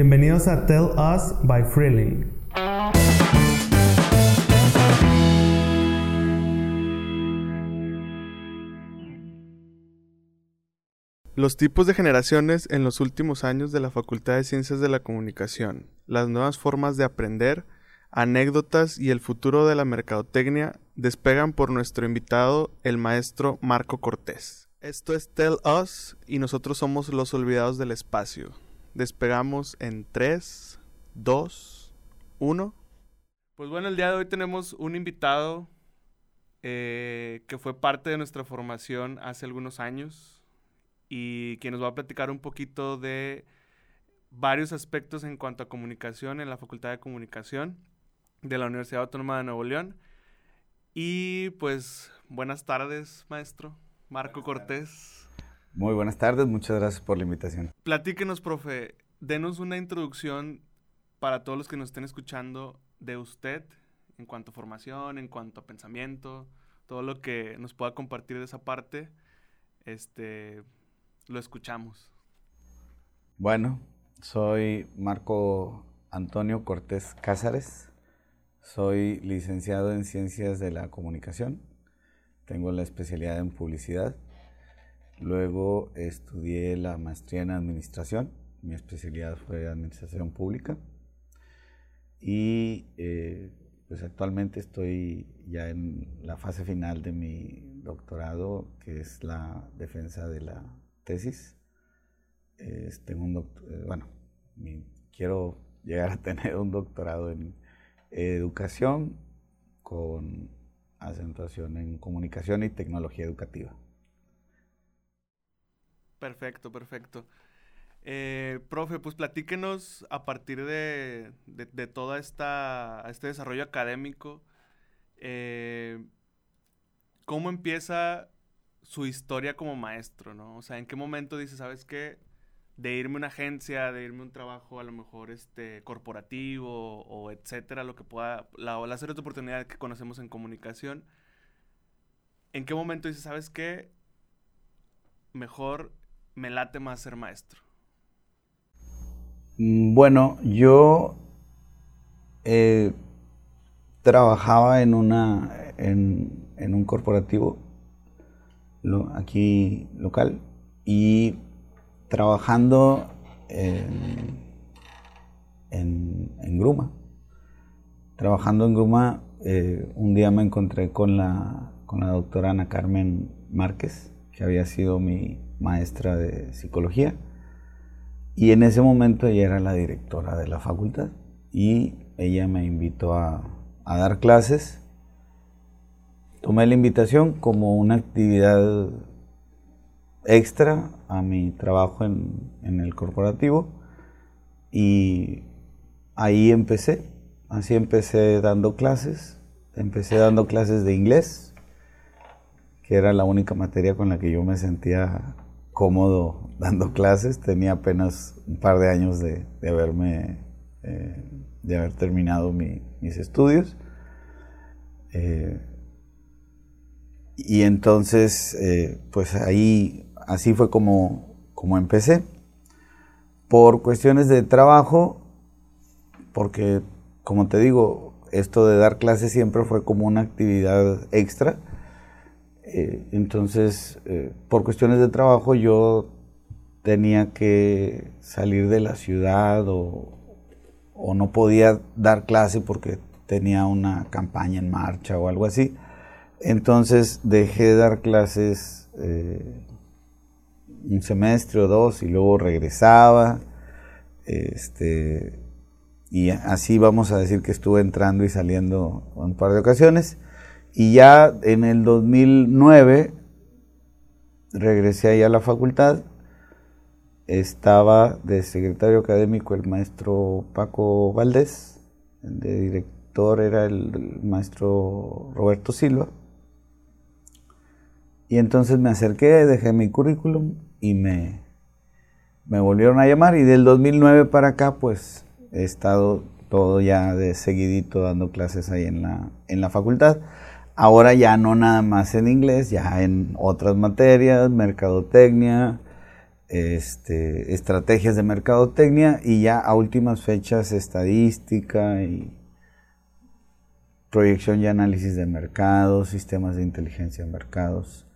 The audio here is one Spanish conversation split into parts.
Bienvenidos a Tell Us by Freeling. Los tipos de generaciones en los últimos años de la Facultad de Ciencias de la Comunicación, las nuevas formas de aprender, anécdotas y el futuro de la mercadotecnia despegan por nuestro invitado, el maestro Marco Cortés. Esto es Tell Us y nosotros somos los olvidados del espacio. Despegamos en 3, 2, 1. Pues bueno, el día de hoy tenemos un invitado eh, que fue parte de nuestra formación hace algunos años y quien nos va a platicar un poquito de varios aspectos en cuanto a comunicación en la Facultad de Comunicación de la Universidad Autónoma de Nuevo León. Y pues buenas tardes, maestro Marco Cortés. Muy buenas tardes, muchas gracias por la invitación. Platíquenos, profe, denos una introducción para todos los que nos estén escuchando de usted en cuanto a formación, en cuanto a pensamiento, todo lo que nos pueda compartir de esa parte. Este, lo escuchamos. Bueno, soy Marco Antonio Cortés Cázares. Soy licenciado en Ciencias de la Comunicación. Tengo la especialidad en publicidad. Luego estudié la maestría en administración. Mi especialidad fue administración pública. Y eh, pues actualmente estoy ya en la fase final de mi doctorado, que es la defensa de la tesis. tengo un eh, bueno, quiero llegar a tener un doctorado en educación con acentuación en comunicación y tecnología educativa. Perfecto, perfecto. Eh, profe, pues platíquenos a partir de, de, esta este desarrollo académico, eh, ¿cómo empieza su historia como maestro, ¿no? O sea, ¿en qué momento dice, sabes qué? De irme a una agencia, de irme a un trabajo a lo mejor este, corporativo o etcétera, lo que pueda, la, áreas de oportunidad que conocemos en comunicación. ¿En qué momento dice, sabes qué? Mejor me late más ser maestro. Mm, bueno, yo eh, trabajaba en, una, en, en un corporativo aquí local y trabajando en, en, Gruma. Trabajando en Gruma, eh, un día me encontré con la, con la doctora Ana Carmen Márquez, que había sido mi maestra de psicología. Y en ese momento ella era la directora de la facultad y ella me invitó a, dar clases Tomé la invitación como una actividad extra a mi trabajo en, el corporativo y ahí empecé. Así empecé dando clases. Empecé dando clases de inglés, que era la única materia con la que yo me sentía cómodo dando clases. Tenía apenas un par de años de, haberme, eh, de haber terminado mis estudios. Eh, y entonces, eh, pues ahí, así fue como, como empecé. Por cuestiones de trabajo, porque, como te digo, esto de dar clases siempre fue como una actividad extra. Eh, entonces, eh, por cuestiones de trabajo, yo tenía que salir de la ciudad o, no podía dar clase porque tenía una campaña en marcha o algo así. Entonces dejé de dar clases eh, un semestre o dos y luego regresaba. Este, y así vamos a decir que estuve entrando y saliendo un par de ocasiones. Y ya en el 2009 regresé ahí a la facultad. Estaba de secretario académico el maestro Paco Valdés, de director era el maestro Roberto Silva. Y entonces me acerqué, dejé mi currículum y me, me volvieron a llamar y del 2009 para acá pues he estado todo ya de seguidito dando clases ahí en la, en la facultad. Ahora ya no nada más en inglés, ya en otras materias, mercadotecnia, este, estrategias de mercadotecnia y ya a últimas fechas estadística y proyección y análisis de mercados, sistemas de inteligencia de mercados.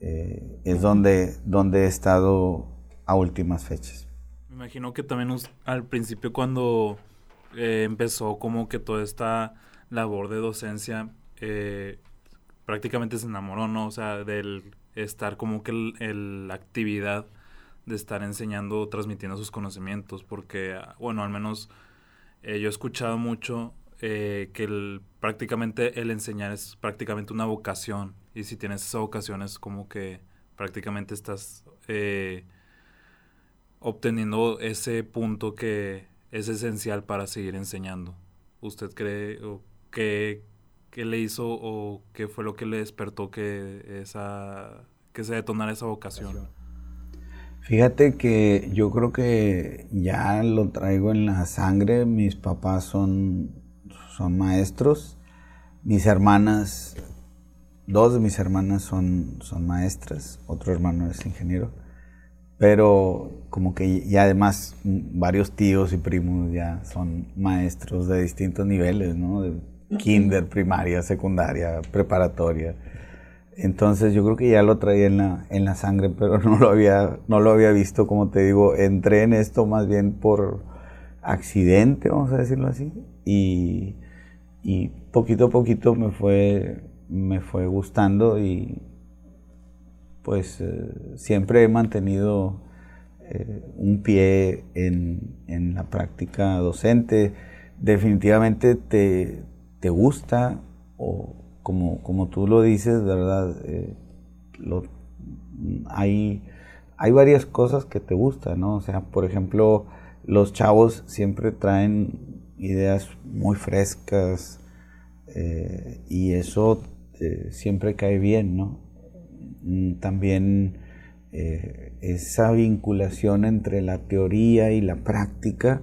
Eh, es donde, donde he estado a últimas fechas. Me imagino que también al principio cuando eh, empezó como que toda esta labor de docencia, eh, prácticamente se enamoró, ¿no? O sea, del estar como que la actividad de estar enseñando, transmitiendo sus conocimientos, porque, bueno, al menos yo he escuchado mucho que el, prácticamente el enseñar es prácticamente una vocación y si tienes esa vocación es como que prácticamente estás eh, obteniendo ese punto que es esencial para seguir enseñando. ¿Usted cree o qué, le hizo o qué fue lo que le despertó que, esa, que se detonara esa vocación? Fíjate que yo creo que ya lo traigo en la sangre. Mis papás son, son maestros. Mis hermanas Dos de mis hermanas son, son maestras, otro hermano es ingeniero, pero como que y además varios tíos y primos ya son maestros de distintos niveles, ¿no? Kinder, primaria, secundaria, preparatoria. Entonces yo creo que ya lo traía en la, en la sangre, pero no lo, había, no lo había visto, como te digo, entré en esto más bien por accidente, vamos a decirlo así, y, y poquito a poquito me fue me fue gustando y pues eh, siempre he mantenido eh, un pie en, la práctica docente. Definitivamente te, gusta o como, como, tú lo dices, ¿verdad? Eh, hay, hay varias cosas que te gustan, ¿no? O sea, por ejemplo, los chavos siempre traen ideas muy frescas y eso este, siempre cae bien, ¿no? Mm, también eh, esa vinculación entre la teoría y la práctica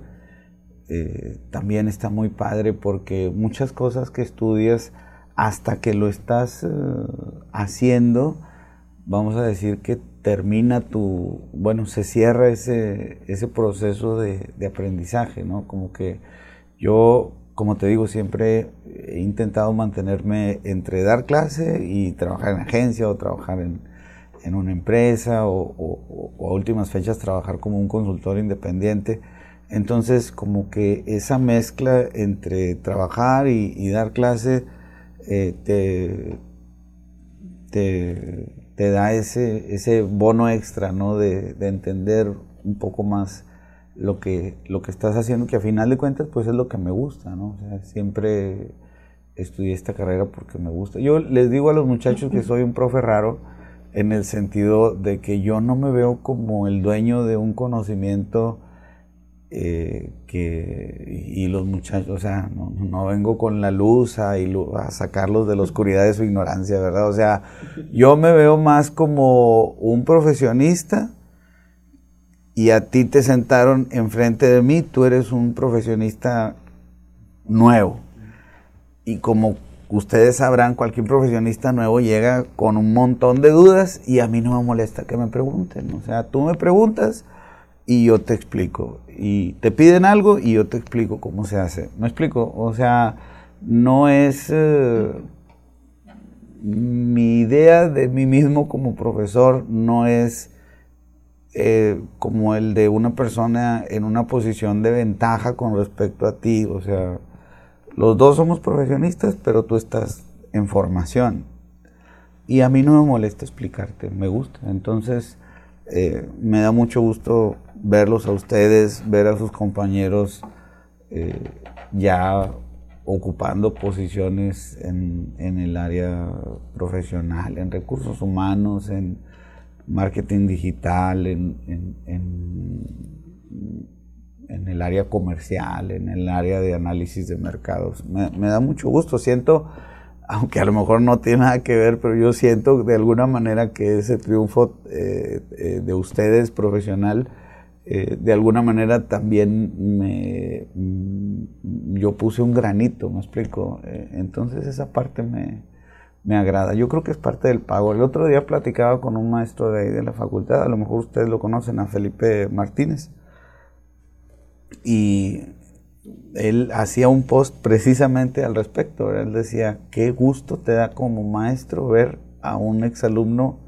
eh, también está muy padre porque muchas cosas que estudias hasta que lo estás eh, haciendo, vamos a decir que termina tu, bueno, se cierra ese, ese proceso de, aprendizaje, ¿no? Como que yo como te digo, siempre he intentado mantenerme entre dar clase y trabajar en agencia o trabajar en, una empresa o, a últimas fechas trabajar como un consultor independiente. Entonces, como que esa mezcla entre trabajar y, dar clase eh, te, te, da ese, ese bono extra, ¿no? De, de entender un poco más lo que, lo que estás haciendo, que a final de cuentas pues es lo que me gusta, ¿no? O sea, siempre estudié esta carrera porque me gusta. Yo les digo a los muchachos que soy un profe raro en el sentido de que yo no me veo como el dueño de un conocimiento eh, que, y los muchachos, o sea, no, vengo con la luz a, a, sacarlos de la oscuridad de su ignorancia, ¿verdad? O sea, yo me veo más como un profesionista y a ti te sentaron enfrente de mí, tú eres un profesionista nuevo. Y como ustedes sabrán, cualquier profesionista nuevo llega con un montón de dudas y a mí no me molesta que me pregunten. O sea, tú me preguntas y yo te explico. Y te piden algo y yo te explico cómo se hace. ¿Me explico? O sea, no es... Eh, mi idea de mí mismo como profesor no es eh, como el de una persona en una posición de ventaja con respecto a ti. O sea, los dos somos profesionistas, pero tú estás en formación. Y a mí no me molesta explicarte, me gusta. Entonces, eh, me da mucho gusto verlos a ustedes, ver a sus compañeros eh, ya ocupando posiciones en, en, el área profesional, en recursos humanos, en, marketing digital, en, en, el área comercial, en el área de análisis de mercados. Me, da mucho gusto, siento, aunque a lo mejor no tiene nada que ver, pero yo siento de alguna manera que ese triunfo eh, eh, de ustedes profesional, eh, de alguna manera también me, yo puse un granito, me explico. entonces esa parte me, me agrada. Yo creo que es parte del pago. El otro día platicaba con un maestro de ahí de la facultad, a lo mejor ustedes lo conocen, a Felipe Martínez. Y él hacía un post precisamente al respecto. Él decía, qué gusto te da como maestro ver a un exalumno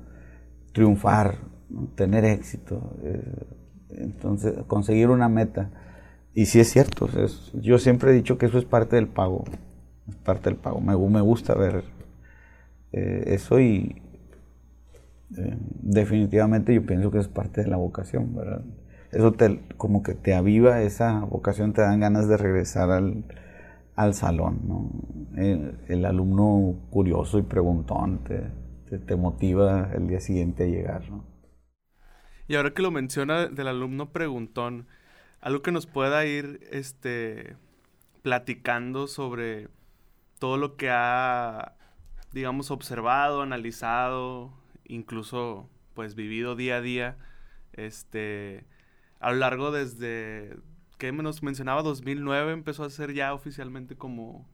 triunfar, tener éxito, eh, entonces conseguir una meta. Y sí es cierto, yo siempre he dicho que eso es parte del pago, es parte del pago. Me, gusta ver eh, eso y eh, definitivamente yo pienso que es parte de la vocación, ¿verdad? Eso te, como que te aviva esa vocación, te dan ganas de regresar al, salón, ¿no? El, alumno curioso y preguntón te, te, motiva el día siguiente a llegar, ¿no? Y ahora que lo menciona del alumno preguntón, algo que nos pueda ir este, platicando sobre todo lo que ha digamos, observado, analizado, incluso pues vivido día a día, este, a lo largo desde, que nos mencionaba, 2009 empezó a ser ya oficialmente como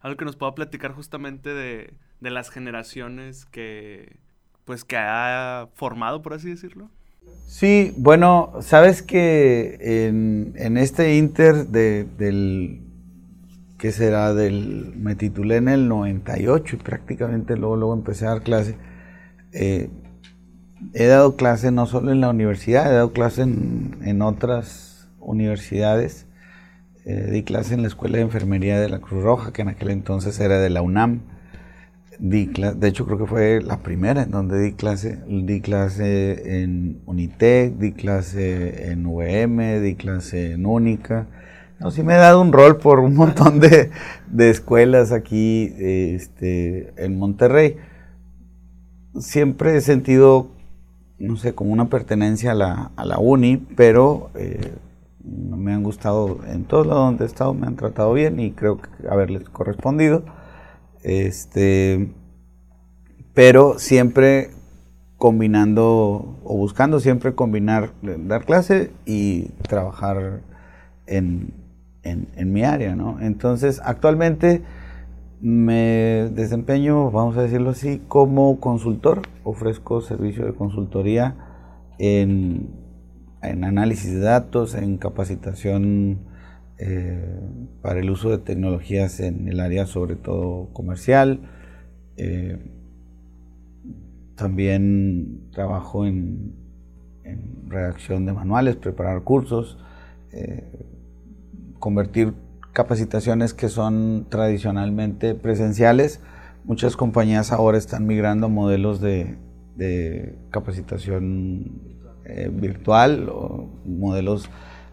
algo que nos pueda platicar justamente de, de las generaciones que, pues, que ha formado, por así decirlo. Sí, bueno, sabes que en, este inter de, del que será del, me titulé en el 98 y prácticamente luego, luego empecé a dar clase. Eh, he dado clase no solo en la universidad, he dado clase en, otras universidades. Eh, di clase en la Escuela de Enfermería de la Cruz Roja, que en aquel entonces era de la UNAM. Di de hecho, creo que fue la primera en donde di clase. Di clase en Unitec, di clase en UVM, di clase en Única no, sí me he dado un rol por un montón de, escuelas aquí este, en Monterrey. Siempre he sentido, no sé, como una pertenencia a la, a la uni, pero eh, me han gustado en todos lados donde he estado, me han tratado bien y creo que haberles correspondido. Este, pero siempre combinando o buscando siempre combinar dar clase y trabajar en, en, mi área, ¿no? Entonces, actualmente me desempeño, vamos a decirlo así, como consultor. Ofrezco servicio de consultoría en, análisis de datos, en capacitación eh, para el uso de tecnologías en el área sobre todo comercial. Eh, también trabajo en, redacción de manuales, preparar cursos. Eh, convertir capacitaciones que son tradicionalmente presenciales. Muchas compañías ahora están migrando a modelos de, capacitación eh, virtual o modelos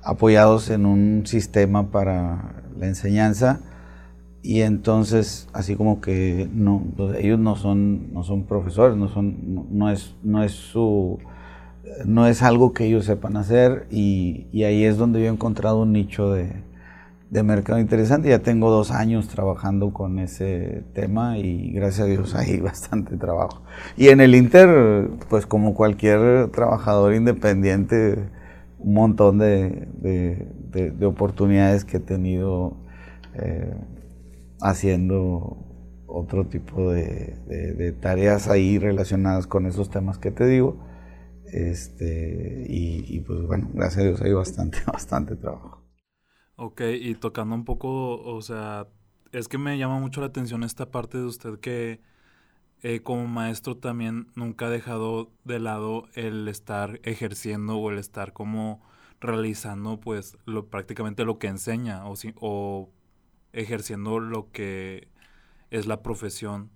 apoyados en un sistema para la enseñanza y entonces así como que no pues, ellos no son no son profesores no son no, es no es su no es algo que ellos sepan hacer y, y ahí es donde yo he encontrado un nicho de, de mercado interesante. Ya tengo dos años trabajando con ese tema y gracias a Dios hay bastante trabajo. Y en el Inter, pues como cualquier trabajador independiente, un montón de, de, oportunidades que he tenido eh, haciendo otro tipo de, tareas ahí relacionadas con esos temas que te digo. Este, y, y pues bueno, gracias a Dios hay bastante, bastante trabajo. Ok, y tocando un poco, o sea, es que me llama mucho la atención esta parte de usted que eh, como maestro también nunca ha dejado de lado el estar ejerciendo o el estar como realizando pues prácticamente lo que enseña o, o ejerciendo lo que es la profesión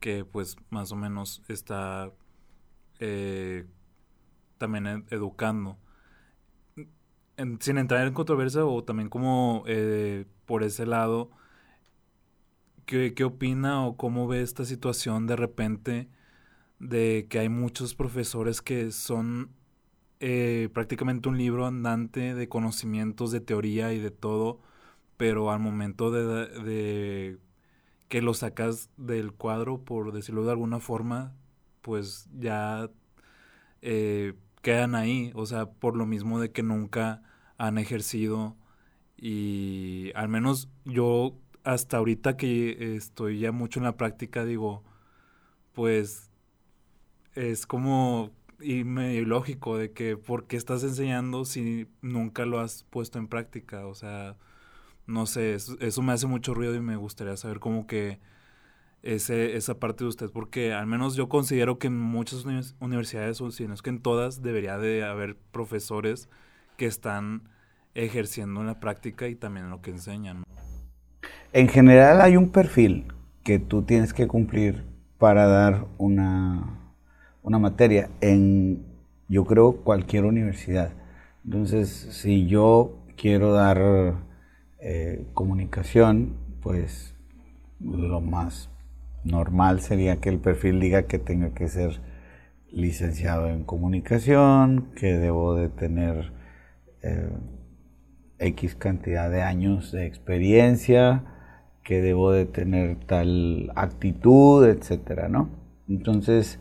que pues más o menos está eh, también educando. Sin entrar en controversia o también como eh, por ese lado, ¿qué, opina o cómo ve esta situación de repente de que hay muchos profesores que son eh, prácticamente un libro andante de conocimientos, de teoría y de todo, pero al momento de, que lo sacas del cuadro, por decirlo de alguna forma, pues ya eh, quedan ahí, o sea, por lo mismo de que nunca han ejercido y al menos yo hasta ahorita que estoy ya mucho en la práctica, digo, pues es como y medio lógico de que por qué estás enseñando si nunca lo has puesto en práctica. O sea, no sé, eso, me hace mucho ruido y me gustaría saber cómo que ese, esa parte de usted, porque al menos yo considero que en muchas universidades, o si no es que en todas, debería de haber profesores que están ejerciendo en la práctica y también en lo que enseñan. En general hay un perfil que tú tienes que cumplir para dar una una materia en, yo creo, cualquier universidad. Entonces, si yo quiero dar eh, comunicación, pues lo más normal sería que el perfil diga que tenga que ser licenciado en comunicación, que debo de tener eh, X cantidad de años de experiencia, que debo de tener tal actitud, etcétera, ¿no? Entonces,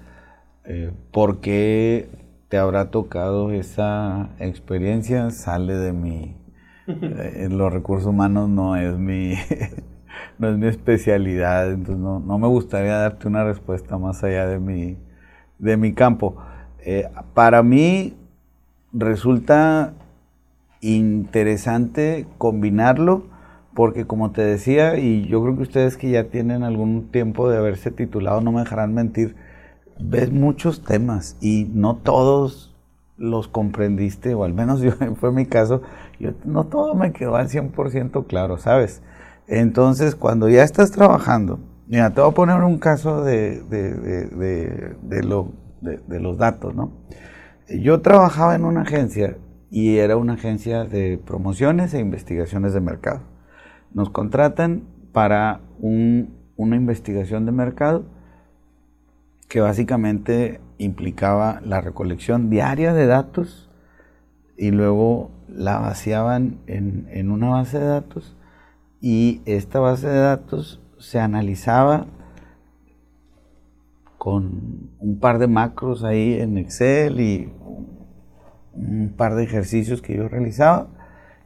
eh, ¿Por qué te habrá tocado esa experiencia? Sale de mi... Eh, los recursos humanos no es mi, no es mi especialidad, entonces no, me gustaría darte una respuesta más allá de mi, de mi campo. Eh, para mí resulta interesante combinarlo porque como te decía, y yo creo que ustedes que ya tienen algún tiempo de haberse titulado, no me dejarán mentir, ves muchos temas y no todos los comprendiste, o al menos yo, fue mi caso, yo, no todo me quedó al 100% claro, ¿sabes? Entonces, cuando ya estás trabajando, mira, te voy a poner un caso de, de, lo, de, los datos, ¿no? Yo trabajaba en una agencia y era una agencia de promociones e investigaciones de mercado. Nos contratan para una investigación de mercado que básicamente implicaba la recolección diaria de datos y luego la vaciaban en, una base de datos y esta base de datos se analizaba con un par de macros ahí en Excel y un par de ejercicios que yo realizaba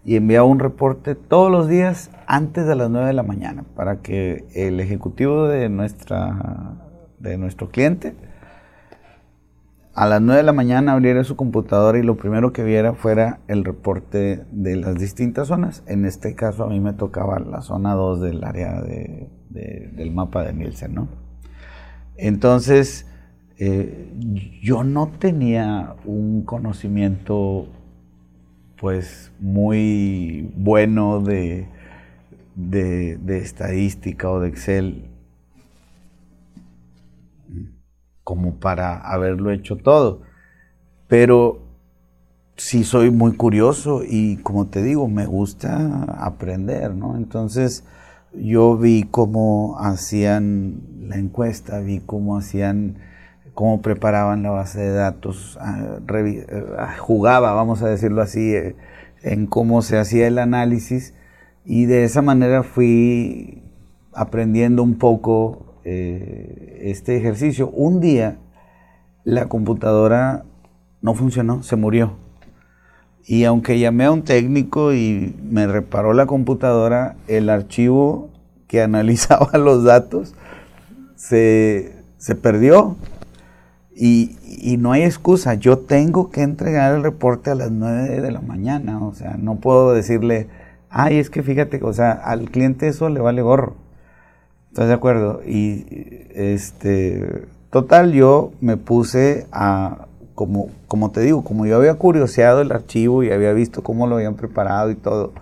y enviaba un reporte todos los días antes de las 9 de la mañana para que el ejecutivo de nuestra de nuestro cliente, a las 9 de la mañana abriera su computadora y lo primero que viera fuera el reporte de las distintas zonas. En este caso a mí me tocaba la zona 2 del área del mapa de Nielsen, ¿no? Entonces, eh, yo no tenía un conocimiento pues muy bueno de, de estadística o de Excel como para haberlo hecho todo. Pero sí soy muy curioso y como te digo, me gusta aprender, ¿no? Entonces yo vi cómo hacían la encuesta, vi cómo hacían, cómo preparaban la base de datos, ah, ah, jugaba, vamos a decirlo así, eh, en cómo se hacía el análisis y de esa manera fui aprendiendo un poco eh, este ejercicio. Un día la computadora no funcionó, se murió. Y aunque llamé a un técnico y me reparó la computadora, el archivo que analizaba los datos se, perdió. Y, y, no hay excusa, yo tengo que entregar el reporte a las 9 de la mañana, o sea, no puedo decirle, ay, es que fíjate, o sea, al cliente eso le vale gorro. ¿Estás de acuerdo? Y este, total, yo me puse a, como, como te digo, como yo había curioseado el archivo y había visto cómo lo habían preparado y todo,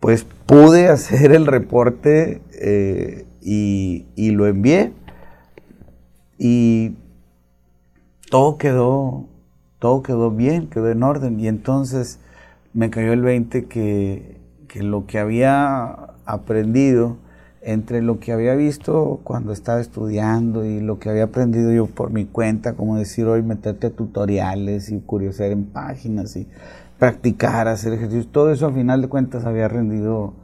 pues pude hacer el reporte eh, y, y, lo envié y todo quedó, todo quedó bien, quedó en orden y entonces me cayó el 20 que, que lo que había aprendido, entre lo que había visto cuando estaba estudiando y lo que había aprendido yo por mi cuenta, como decir hoy, meterte a tutoriales y curiosear en páginas y practicar, hacer ejercicios, todo eso al final de cuentas había rendido,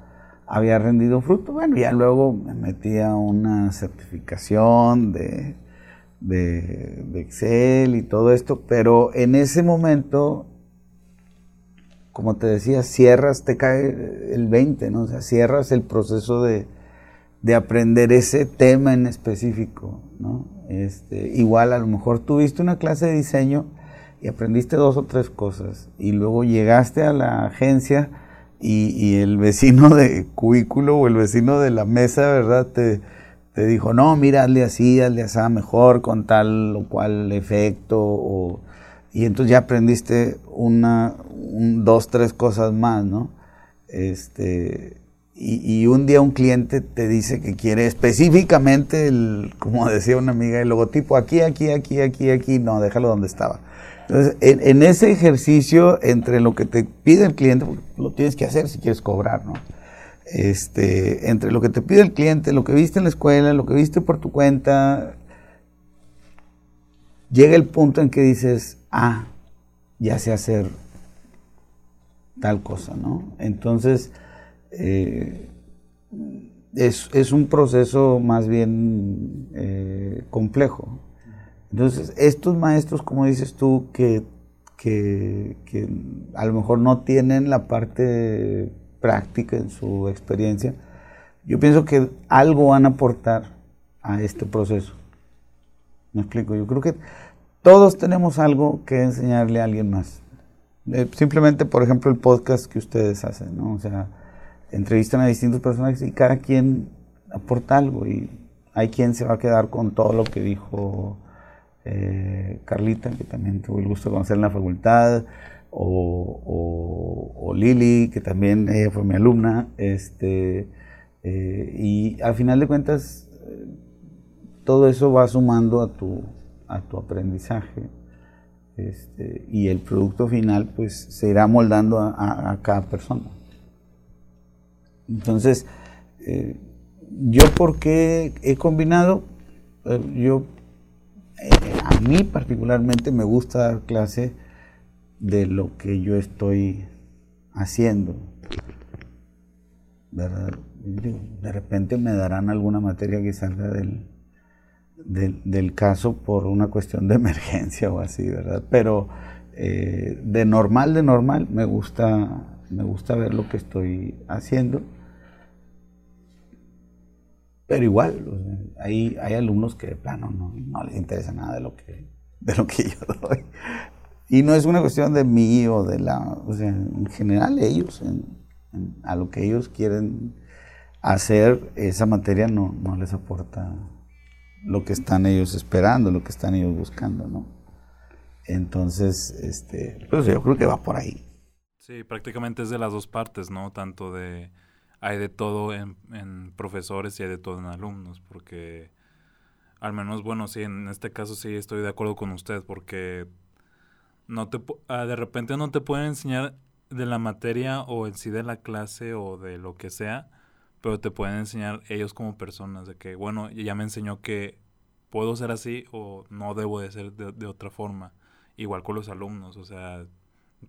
había rendido fruto. Bueno, ya luego me metí a una certificación de, de, Excel y todo esto, pero en ese momento como te decía, cierras, te cae el 20, ¿no? O sea, cierras el proceso de, de aprender ese tema en específico, ¿no? Este, igual a lo mejor tuviste una clase de diseño y aprendiste dos o tres cosas y luego llegaste a la agencia y, el vecino de cubículo o el vecino de la mesa, ¿verdad? Te, te dijo, no, mira, hazle así, hazle así mejor con tal o cual efecto y entonces ya aprendiste una, dos, tres cosas más, ¿no? Este, y, un día un cliente te dice que quiere específicamente, el, como decía una amiga, el logotipo aquí, aquí, aquí, aquí, aquí, no, déjalo donde estaba. Entonces, en, ese ejercicio entre lo que te pide el cliente, lo tienes que hacer si quieres cobrar, ¿no? Este, entre lo que te pide el cliente, lo que viste en la escuela, lo que viste por tu cuenta, llega el punto en que dices, ah, ya sé hacer tal cosa, ¿no? Entonces, eh, es, un proceso más bien eh, complejo. Entonces, estos maestros, como dices tú, que, que, a lo mejor no tienen la parte práctica en su experiencia, yo pienso que algo van a aportar a este proceso. ¿Me explico? Yo creo que todos tenemos algo que enseñarle a alguien más. Eh, simplemente, por ejemplo, el podcast que ustedes hacen, ¿no? O sea, entrevistan a distintos personajes y cada quien aporta algo y hay quien se va a quedar con todo lo que dijo eh, Carlita, que también tuvo el gusto de conocer en la facultad, o, Lili, que también ella fue mi alumna, este, eh, y al final de cuentas, todo eso va sumando a tu, a tu aprendizaje. Este, y el producto final pues se irá moldando a, cada persona. Entonces, eh, yo porque he combinado, eh, yo, eh, a mí particularmente me gusta dar clase de lo que yo estoy haciendo. De repente me darán alguna materia que salga del, del, caso por una cuestión de emergencia o así, ¿verdad? Pero eh, de normal, de normal, me gusta, me gusta ver lo que estoy haciendo. Pero igual, hay, hay alumnos que de plano no, no, les interesa nada de lo que, de lo que yo doy. Y no es una cuestión de mí o de la, o sea, en general ellos, a lo que ellos quieren hacer, esa materia no, no les aporta lo que están ellos esperando, lo que están ellos buscando, ¿no? Entonces, este, pues yo creo que va por ahí. Sí, prácticamente es de las dos partes, ¿no? Tanto de, hay de todo en, profesores y hay de todo en alumnos, porque al menos, bueno, sí, en este caso sí estoy de acuerdo con usted, porque no te, ah, de repente no te pueden enseñar de la materia o en sí de la clase o de lo que sea, pero te pueden enseñar ellos como personas de que, bueno, ya me enseñó que puedo ser así o no debo de ser de, otra forma. Igual con los alumnos, o sea,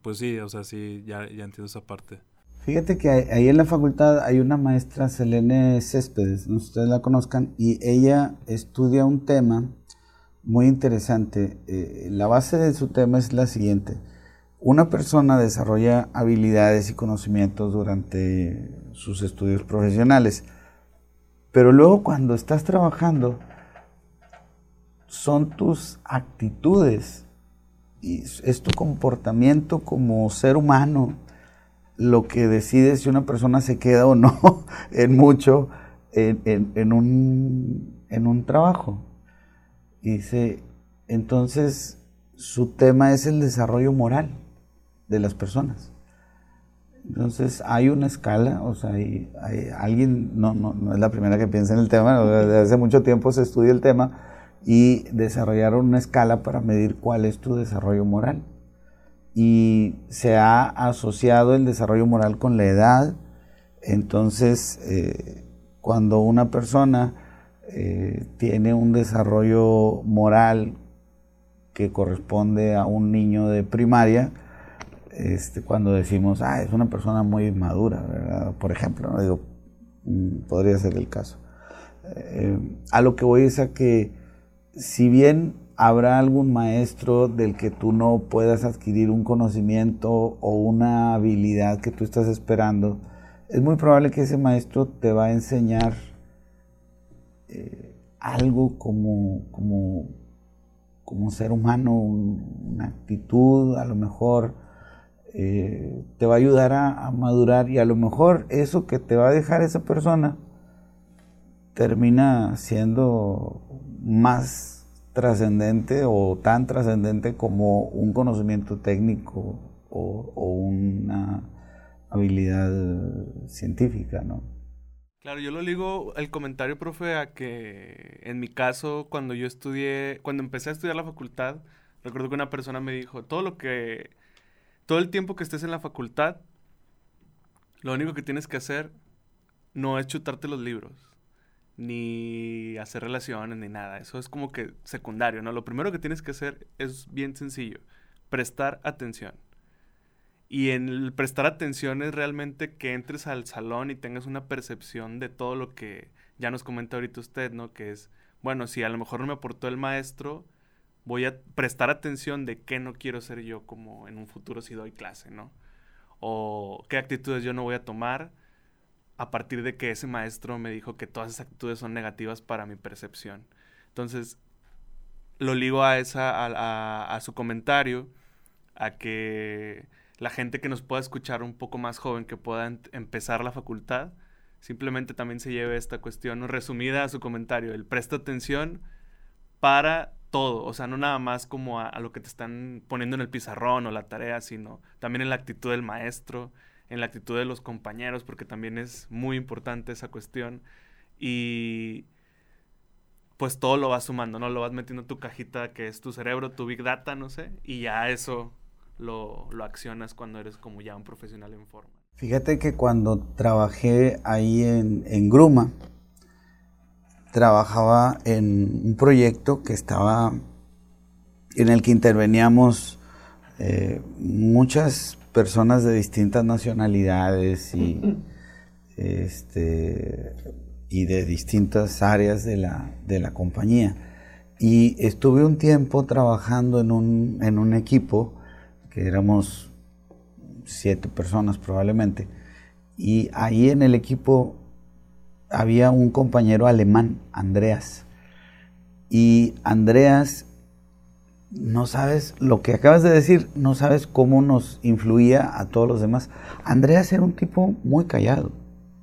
pues sí, o sea, sí, ya, ya entiendo esa parte. Fíjate que ahí en la facultad hay una maestra, Selene Céspedes, no sé si ustedes la conozcan, y ella estudia un tema muy interesante. Eh, la base de su tema es la siguiente. Una persona desarrolla habilidades y conocimientos durante sus estudios profesionales, pero luego cuando estás trabajando, son tus actitudes y es tu comportamiento como ser humano lo que decide si una persona se queda o no en mucho en, un, en un trabajo. Dice, entonces su tema es el desarrollo moral de las personas. Entonces hay una escala, o sea, hay, alguien, no, no, no, es la primera que piensa en el tema, desde hace mucho tiempo se estudia el tema y desarrollaron una escala para medir cuál es tu desarrollo moral. Y se ha asociado el desarrollo moral con la edad, entonces eh, cuando una persona eh, tiene un desarrollo moral que corresponde a un niño de primaria, este, cuando decimos, ah, es una persona muy madura, por ejemplo, ¿no? Digo, mm, podría ser el caso. Eh, a lo que voy es a que si bien habrá algún maestro del que tú no puedas adquirir un conocimiento o una habilidad que tú estás esperando, es muy probable que ese maestro te va a enseñar eh, algo como, como, como ser humano, una actitud, a lo mejor eh, te va a ayudar a, madurar y a lo mejor eso que te va a dejar esa persona termina siendo más trascendente o tan trascendente como un conocimiento técnico o, o una habilidad científica, ¿no? Claro, yo lo ligo el comentario, profe, a que en mi caso, cuando yo estudié, cuando empecé a estudiar la facultad, recuerdo que una persona me dijo, todo lo que, todo el tiempo que estés en la facultad, lo único que tienes que hacer no es chutarte los libros, ni hacer relaciones, ni nada. Eso es como que secundario, ¿no? Lo primero que tienes que hacer es bien sencillo, prestar atención. Y en el prestar atención es realmente que entres al salón y tengas una percepción de todo lo que ya nos comenta ahorita usted, ¿no? Que es, bueno, si a lo mejor no me aportó el maestro, voy a prestar atención de qué no quiero ser yo como en un futuro si doy clase, ¿no? O qué actitudes yo no voy a tomar a partir de que ese maestro me dijo que todas esas actitudes son negativas para mi percepción. Entonces, lo ligo a, esa, a, a su comentario, a que la gente que nos pueda escuchar un poco más joven, que pueda empezar la facultad, simplemente también se lleve esta cuestión resumida a su comentario. El presta atención para todo, o sea, no nada más como a, lo que te están poniendo en el pizarrón o la tarea, sino también en la actitud del maestro, en la actitud de los compañeros, porque también es muy importante esa cuestión. Y pues todo lo vas sumando, ¿no? Lo vas metiendo en tu cajita que es tu cerebro, tu big data, no sé, y ya eso lo, accionas cuando eres como ya un profesional en forma. Fíjate que cuando trabajé ahí en, Gruma, trabajaba en un proyecto que estaba, en el que interveníamos eh, muchas personas de distintas nacionalidades y, este, y de distintas áreas de la, de la compañía. Y estuve un tiempo trabajando en un, en un equipo éramos siete personas probablemente, y ahí en el equipo había un compañero alemán, Andreas, y Andreas, no sabes lo que acabas de decir, no sabes cómo nos influía a todos los demás. Andreas era un tipo muy callado,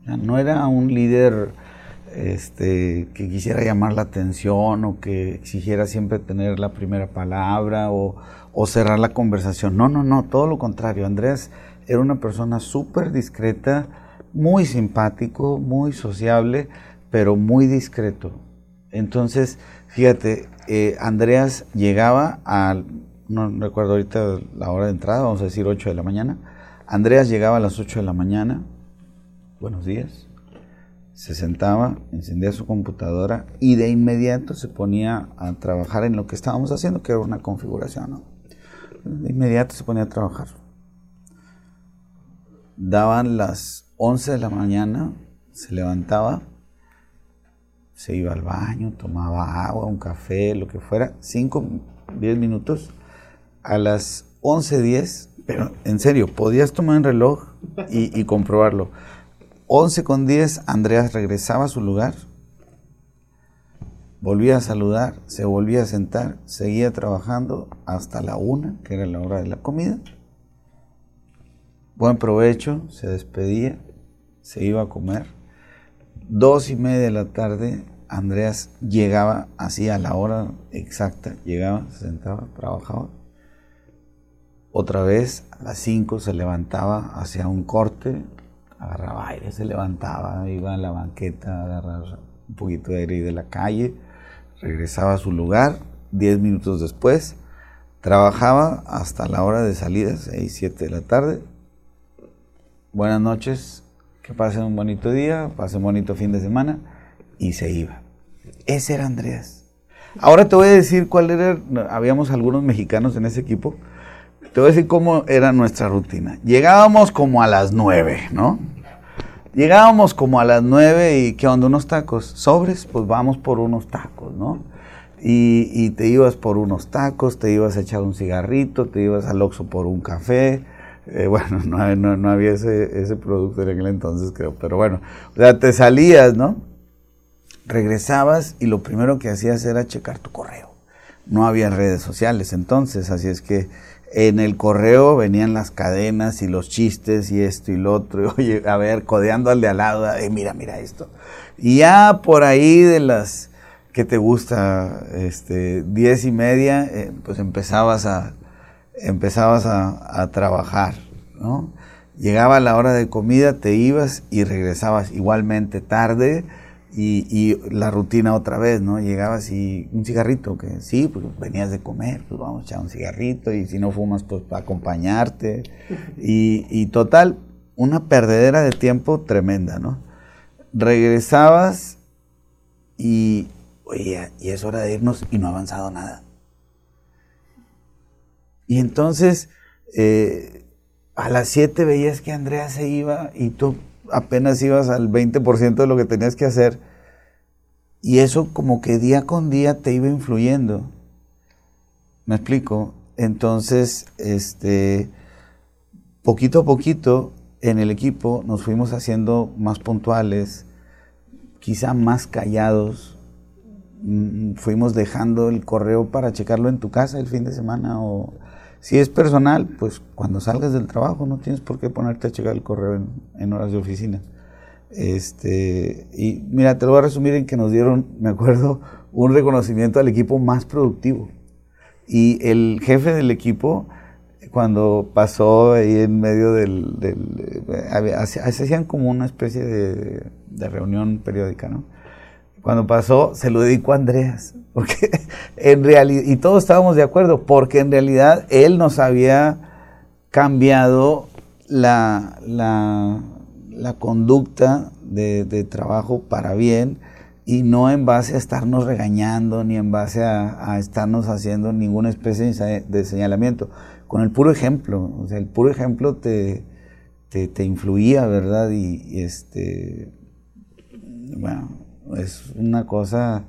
no era un líder este, que quisiera llamar la atención o que exigiera siempre tener la primera palabra o, cerrar la conversación. No, no, no, todo lo contrario. Andrés era una persona súper discreta, muy simpático, muy sociable, pero muy discreto. Entonces, fíjate, eh, Andreas llegaba a, no recuerdo ahorita la hora de entrada, vamos a decir 8 de la mañana. Andreas llegaba a las 8 de la mañana. Buenos días se sentaba, encendía su computadora y de inmediato se ponía a trabajar en lo que estábamos haciendo, que era una configuración. De inmediato se ponía a trabajar. Daban las 11 de la mañana, se levantaba, se iba al baño, tomaba agua, un café, lo que fuera, 5, 10 minutos. A las 11.10, pero en serio, podías tomar un reloj y, comprobarlo 11 con 10, Andreas regresaba a su lugar, volvía a saludar, se volvía a sentar, seguía trabajando hasta la una, que era la hora de la comida. Buen provecho, se despedía, se iba a comer. Dos y media de la tarde, Andreas llegaba así a la hora exacta, llegaba, se sentaba, trabajaba. Otra vez a las 5 se levantaba hacia un corte, agarraba aire, se levantaba, iba a la banqueta a agarrar un poquito de aire de la calle, regresaba a su lugar, 10 minutos después, trabajaba hasta la hora de salida, 6, 7 de la tarde. Buenas noches, que pasen un bonito día, pasen un bonito fin de semana, y se iba. Ese era Andreas. Ahora te voy a decir cuál era, habíamos algunos mexicanos en ese equipo, te voy a decir cómo era nuestra rutina. Llegábamos como a las 9, ¿no? Llegábamos como a las 9 y ¿qué onda? Unos tacos. Sobres, pues vamos por unos tacos, ¿no? Y, te ibas por unos tacos, te ibas a echar un cigarrito, te ibas al Oxxo por un café. Eh, bueno, no, había ese, ese producto en aquel entonces, creo, pero bueno, o sea, te salías, ¿no? regresabas y lo primero que hacías era checar tu correo. No había redes sociales entonces, así es que en el correo venían las cadenas y los chistes y esto y lo otro. Y, oye, a ver, codeando al de al lado, mira, mira esto. Y ya por ahí de las, ¿qué te gusta? Este, diez y media, eh, pues empezabas a, empezabas a, trabajar, ¿no? Llegaba la hora de comida, te ibas y regresabas igualmente tarde y, y, la rutina otra vez, ¿no? Llegabas y un cigarrito, que sí, pues venías de comer, pues vamos a echar un cigarrito y si no fumas, pues para acompañarte. Y, y total, una perdedera de tiempo tremenda, ¿no? Regresabas y, oye, y es hora de irnos y no ha avanzado nada. Y entonces, eh, a las 7 veías que Andrea se iba y tú apenas ibas al 20% de lo que tenías que hacer. Y eso como que día con día te iba influyendo. ¿Me explico? Entonces, este, poquito a poquito en el equipo nos fuimos haciendo más puntuales, quizá más callados. Mm, fuimos dejando el correo para checarlo en tu casa el fin de semana o si es personal, pues cuando salgas del trabajo no tienes por qué ponerte a checar el correo en, horas de oficina. Este, y mira, te lo voy a resumir en que nos dieron, me acuerdo, un reconocimiento al equipo más productivo. Y el jefe del equipo, cuando pasó ahí en medio del... del hacían como una especie de reunión periódica, ¿no? Cuando pasó, se lo dedicó a Andreas, porque en realidad, y todos estábamos de acuerdo, porque en realidad él nos había cambiado la, la, conducta de, trabajo para bien y no en base a estarnos regañando ni en base a, a estarnos haciendo ninguna especie de señalamiento. Con el puro ejemplo, o sea, el puro ejemplo te, te, te influía, ¿verdad? Y este, bueno, es una cosa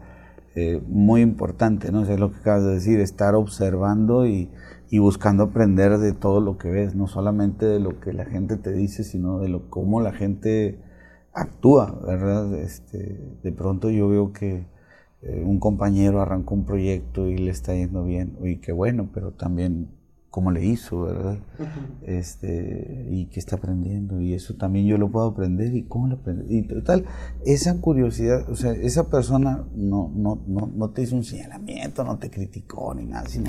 eh, muy importante, ¿no? es lo que acabas de decir, estar observando y, buscando aprender de todo lo que ves, no solamente de lo que la gente te dice, sino de lo, cómo la gente actúa, ¿verdad? Este, de pronto yo veo que eh, un compañero arrancó un proyecto y le está yendo bien, y qué bueno, pero también cómo le hizo, ¿verdad? este, y qué está aprendiendo, y eso también yo lo puedo aprender, y cómo lo aprende. Y total, esa curiosidad, o sea, esa persona no, no, no, no te hizo un señalamiento, no te criticó ni nada, sino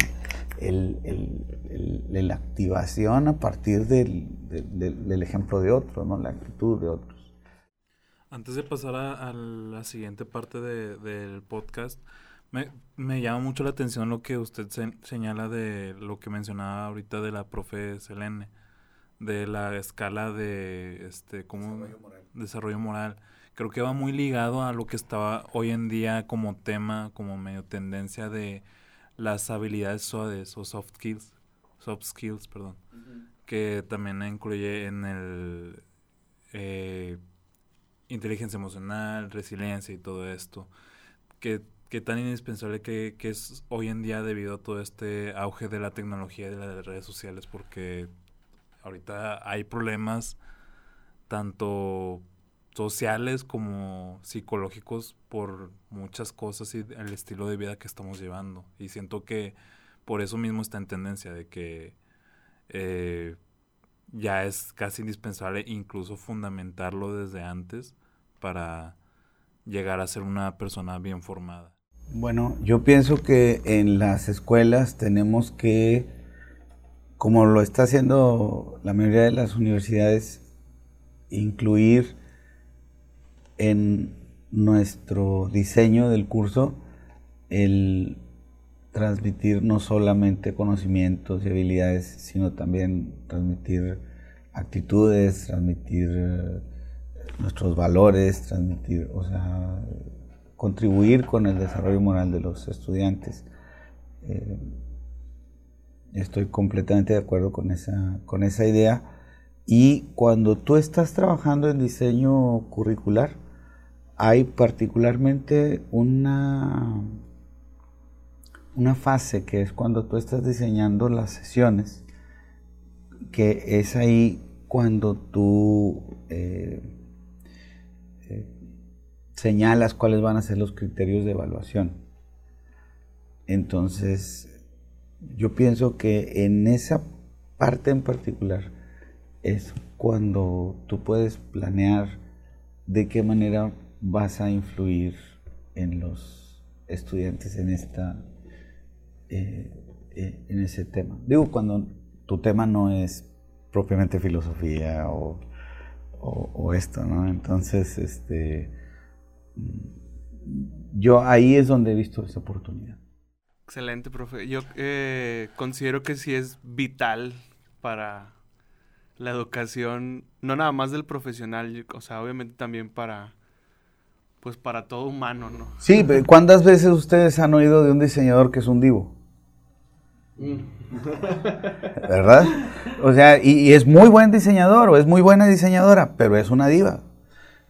el, el, la activación a partir del, del, ejemplo de otro, ¿no? La actitud de otros. Antes de pasar a, a la siguiente parte de, del podcast, me, me, llama mucho la atención lo que usted señala de lo que mencionaba ahorita de la profe Selene, de la escala de este ¿cómo? Desarrollo, moral. desarrollo moral. Creo que va muy ligado a lo que estaba hoy en día como tema, como medio tendencia de las habilidades suaves o soft skills, soft skills, perdón, que también incluye en el eh, inteligencia emocional, resiliencia y todo esto, que qué tan indispensable que, es hoy en día debido a todo este auge de la tecnología y de las redes sociales, porque ahorita hay problemas tanto sociales como psicológicos por muchas cosas y el estilo de vida que estamos llevando. Y siento que por eso mismo está en tendencia de que eh, ya es casi indispensable incluso fundamentarlo desde antes para llegar a ser una persona bien formada. Bueno, yo pienso que en las escuelas tenemos que, como lo está haciendo la mayoría de las universidades, incluir en nuestro diseño del curso el transmitir no solamente conocimientos y habilidades, sino también transmitir actitudes, transmitir eh, nuestros valores, transmitir, o sea, contribuir con el desarrollo moral de los estudiantes. Eh, estoy completamente de acuerdo con esa, con esa idea. Y cuando tú estás trabajando en diseño curricular, hay particularmente una, una fase que es cuando tú estás diseñando las sesiones, que es ahí cuando tú eh, señalas cuáles van a ser los criterios de evaluación. Entonces, yo pienso que en esa parte en particular es cuando tú puedes planear de qué manera vas a influir en los estudiantes en esta eh, eh, en ese tema. Digo, cuando tu tema no es propiamente filosofía o, esto, ¿no? Entonces, este, yo ahí es donde he visto esa oportunidad. Excelente, profe. Yo eh, considero que sí es vital para la educación, no nada más del profesional, o sea, obviamente también para, pues para todo humano, ¿no? Sí, ¿cuántas veces ustedes han oído de un diseñador que es un divo? Mm. ¿Verdad? O sea, y, es muy buen diseñador o es muy buena diseñadora, pero es una diva.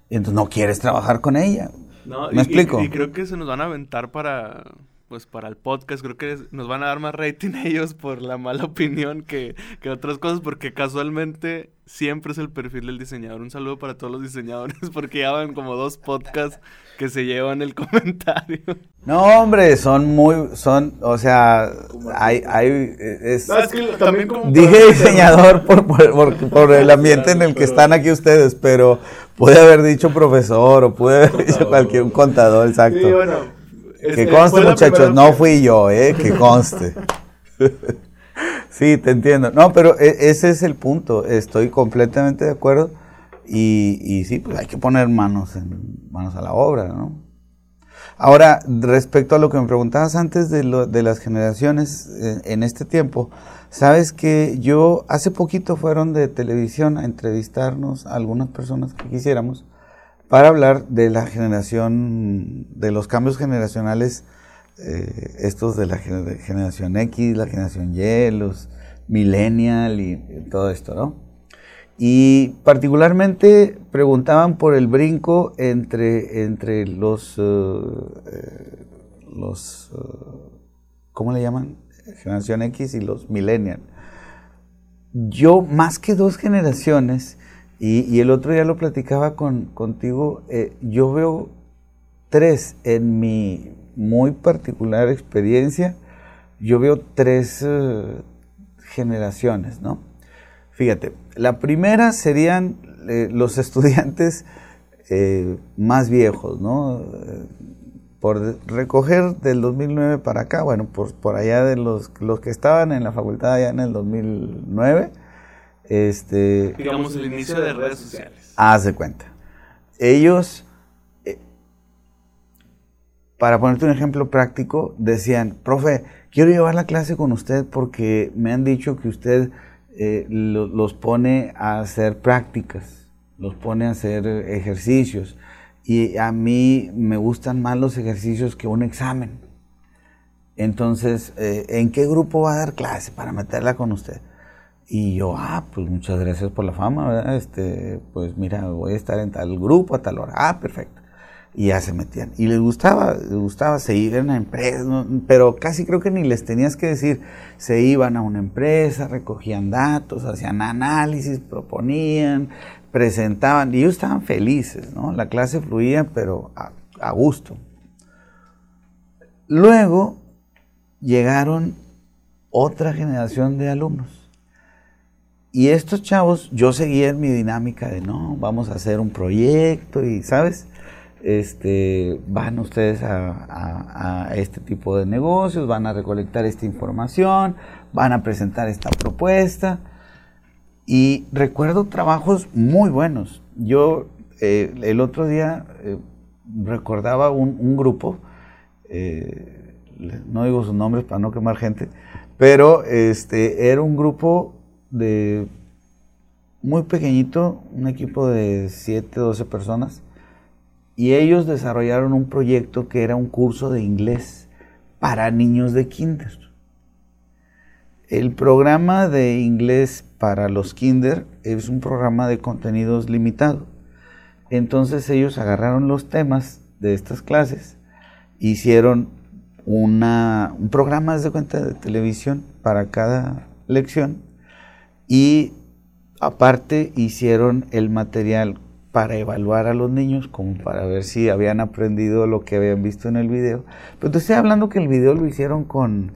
Y entonces no quieres trabajar con ella. ¿Me explico? y creo que se nos van a aventar para pues para el podcast creo que nos van a dar más rating ellos por la mala opinión que, que, otras cosas, porque casualmente siempre es el perfil del diseñador. Un saludo para todos los diseñadores, porque ya van como dos podcasts que se llevan el comentario. No, hombre, son muy, son, o sea, hay, hay, es, también dije diseñador por, por, por, el ambiente en el que están aquí ustedes, pero puede haber dicho profesor o puede haber dicho cualquier un contador, exacto. Sí, bueno, que este, conste, muchachos, no fui yo, ¿eh? Que conste. sí, te entiendo. No, pero e, ese es el punto. Estoy completamente de acuerdo. Y, y sí, pues hay que poner manos, en, manos a la obra, ¿no? Ahora, respecto a lo que me preguntabas antes de, lo, de las generaciones eh, en este tiempo, sabes que yo hace poquito fueron de televisión a entrevistarnos a algunas personas que quisiéramos para hablar de la generación, de los cambios generacionales, eh, estos de la generación X, la generación Y, los millennial y, todo esto, ¿no? Y particularmente preguntaban por el brinco entre, entre los, eh, eh, los ¿cómo le llaman? Generación X y los millennial. Yo, más que dos generaciones, y, el otro día lo platicaba con, contigo, eh, yo veo tres en mi muy particular experiencia, yo veo tres eh, generaciones, ¿no? Fíjate, la primera serían eh, los estudiantes más viejos, ¿no? Por recoger del 2009 para acá, bueno, por, por allá de los, los que estaban en la facultad allá en el 2009, este, Digamos el inicio de redes sociales. Haz de cuenta. Ellos, eh, para ponerte un ejemplo práctico, decían, profe, quiero llevar la clase con usted porque me han dicho que usted eh, los pone a hacer prácticas, los pone a hacer ejercicios. Y a mí me gustan más los ejercicios que un examen. Entonces, eh, ¿en qué grupo va a dar clase para meterla con usted? Y yo, ah, pues muchas gracias por la fama, ¿verdad? Este, pues mira, voy a estar en tal grupo a tal hora. Ah, perfecto. Y ya se metían. Y les gustaba, les gustaba, se iban a empresas, pero casi creo que ni les tenías que decir, se iban a una empresa, recogían datos, hacían análisis, proponían, presentaban, y ellos estaban felices, ¿no? La clase fluía, pero a, gusto. Luego llegaron otra generación de alumnos y estos chavos, yo seguía en mi dinámica de, no, vamos a hacer un proyecto y, ¿sabes? Este, van ustedes a, este tipo de negocios, van a recolectar esta información, van a presentar esta propuesta. Y recuerdo trabajos muy buenos. Yo eh, el otro día eh, recordaba un, grupo, eh, no digo sus nombres para no quemar gente, pero este, era un grupo de muy pequeñito, un equipo de 7, 12 personas, y ellos desarrollaron un proyecto que era un curso de inglés para niños de kinder. El programa de inglés para los kinder es un programa de contenidos limitado. Entonces ellos agarraron los temas de estas clases, hicieron una, un programa de cuenta de televisión para cada lección y aparte hicieron el material para evaluar a los niños, como para ver si habían aprendido lo que habían visto en el video. Pero te estoy hablando que el video lo hicieron con,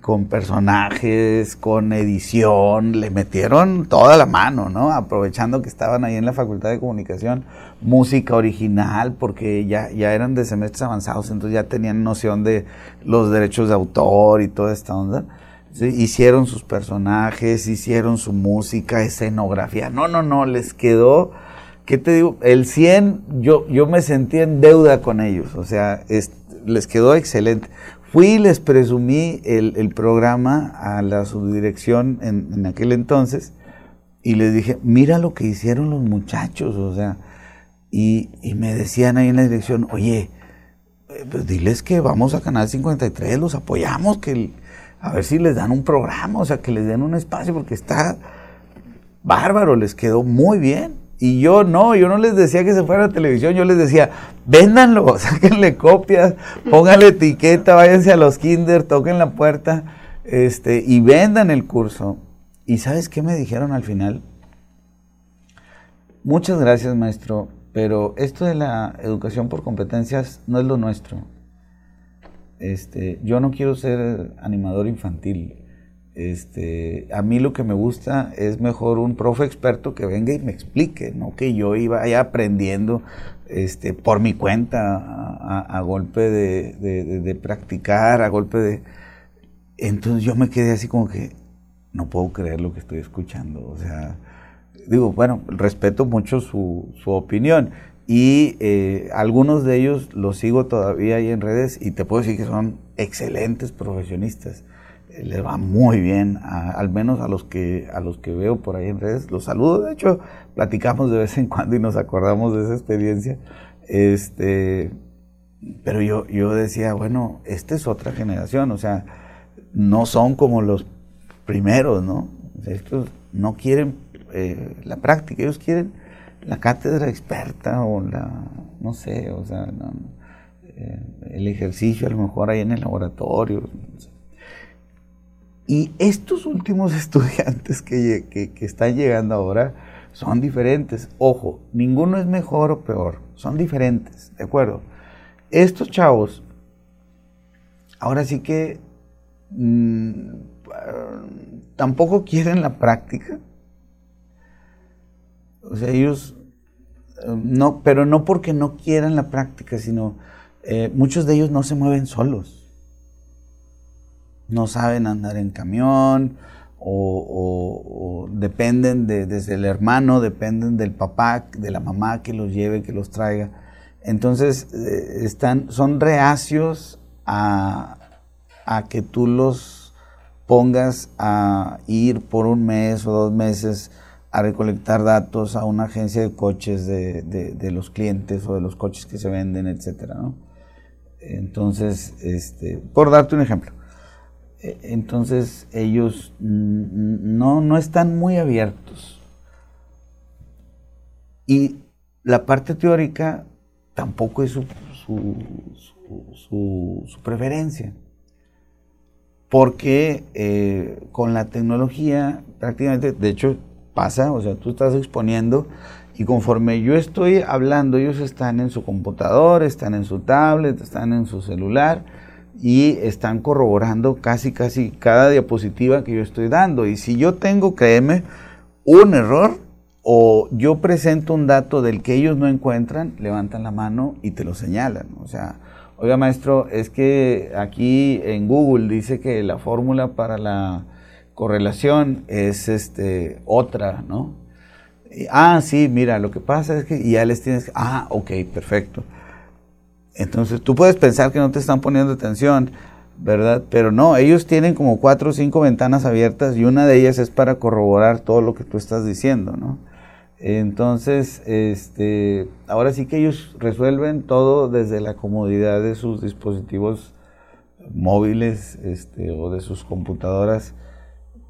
con personajes, con edición, le metieron toda la mano, ¿no? Aprovechando que estaban ahí en la Facultad de Comunicación, música original, porque ya, ya eran de semestres avanzados, entonces ya tenían noción de los derechos de autor y toda esta onda. Hicieron sus personajes, hicieron su música, escenografía. No, no, no, les quedó, ¿qué te digo? El 100, yo, yo me sentí en deuda con ellos, o sea, les quedó excelente. Fui y les presumí el, programa a la subdirección en, aquel entonces y les dije, mira lo que hicieron los muchachos, o sea, y, me decían ahí en la dirección, oye, eh, pues diles que vamos a Canal 53, los apoyamos, que a ver si les dan un programa, o sea, que les den un espacio, porque está bárbaro, les quedó muy bien. Y yo no, yo no les decía que se fuera a televisión, yo les decía, véndanlo, sáquenle copias, pónganle etiqueta, váyanse a los kinder, toquen la puerta, este, y vendan el curso. ¿Y sabes qué me dijeron al final? Muchas gracias, maestro, pero esto de la educación por competencias no es lo nuestro. Este, yo no quiero ser animador infantil. Este, a mí lo que me gusta es mejor un profe experto que venga y me explique, no que yo iba ahí aprendiendo este, por mi cuenta, a, golpe de, practicar, a golpe de... Entonces yo me quedé así como que no puedo creer lo que estoy escuchando. O sea, digo, bueno, respeto mucho su, opinión y eh, algunos de ellos los sigo todavía ahí en redes y te puedo decir que son excelentes profesionistas le va muy bien, al menos a los que a los que veo por ahí en redes. Los saludo, de hecho, platicamos de vez en cuando y nos acordamos de esa experiencia. Este, pero yo, yo decía, bueno, esta es otra generación, o sea, no son como los primeros, ¿no? estos no quieren eh, la práctica, ellos quieren la cátedra experta o la, no sé, o sea, eh, el ejercicio a lo mejor ahí en el laboratorio. Y estos últimos estudiantes que, están llegando ahora son diferentes. Ojo, ninguno es mejor o peor, son diferentes, ¿de acuerdo? Estos chavos, ahora sí que mm, tampoco quieren la práctica. O sea, ellos, eh, no, pero no porque no quieran la práctica, sino eh, muchos de ellos no se mueven solos no saben andar en camión o, dependen de, desde el hermano, dependen del papá, de la mamá que los lleve, que los traiga. Entonces eh, están, son reacios a, que tú los pongas a ir por un mes o dos meses a recolectar datos a una agencia de coches de, los clientes o de los coches que se venden, etcétera, Entonces, este, por darte un ejemplo, entonces ellos no, no están muy abiertos. Y la parte teórica tampoco es su, su, preferencia. Porque eh, con la tecnología prácticamente, de hecho pasa, o sea, tú estás exponiendo y conforme yo estoy hablando, ellos están en su computador, están en su tablet, están en su celular y están corroborando casi, casi cada diapositiva que yo estoy dando. Y si yo tengo, créeme, un error o yo presento un dato del que ellos no encuentran, levantan la mano y te lo señalan. O sea, oiga maestro, es que aquí en Google dice que la fórmula para la correlación es este, otra, ¿no? ah, sí, mira, lo que pasa es que ya les tienes, ah, ok, perfecto. Entonces tú puedes pensar que no te están poniendo atención, ¿verdad? Pero no, ellos tienen como cuatro o cinco ventanas abiertas y una de ellas es para corroborar todo lo que tú estás diciendo, ¿no? Entonces, este, ahora sí que ellos resuelven todo desde la comodidad de sus dispositivos móviles este, o de sus computadoras,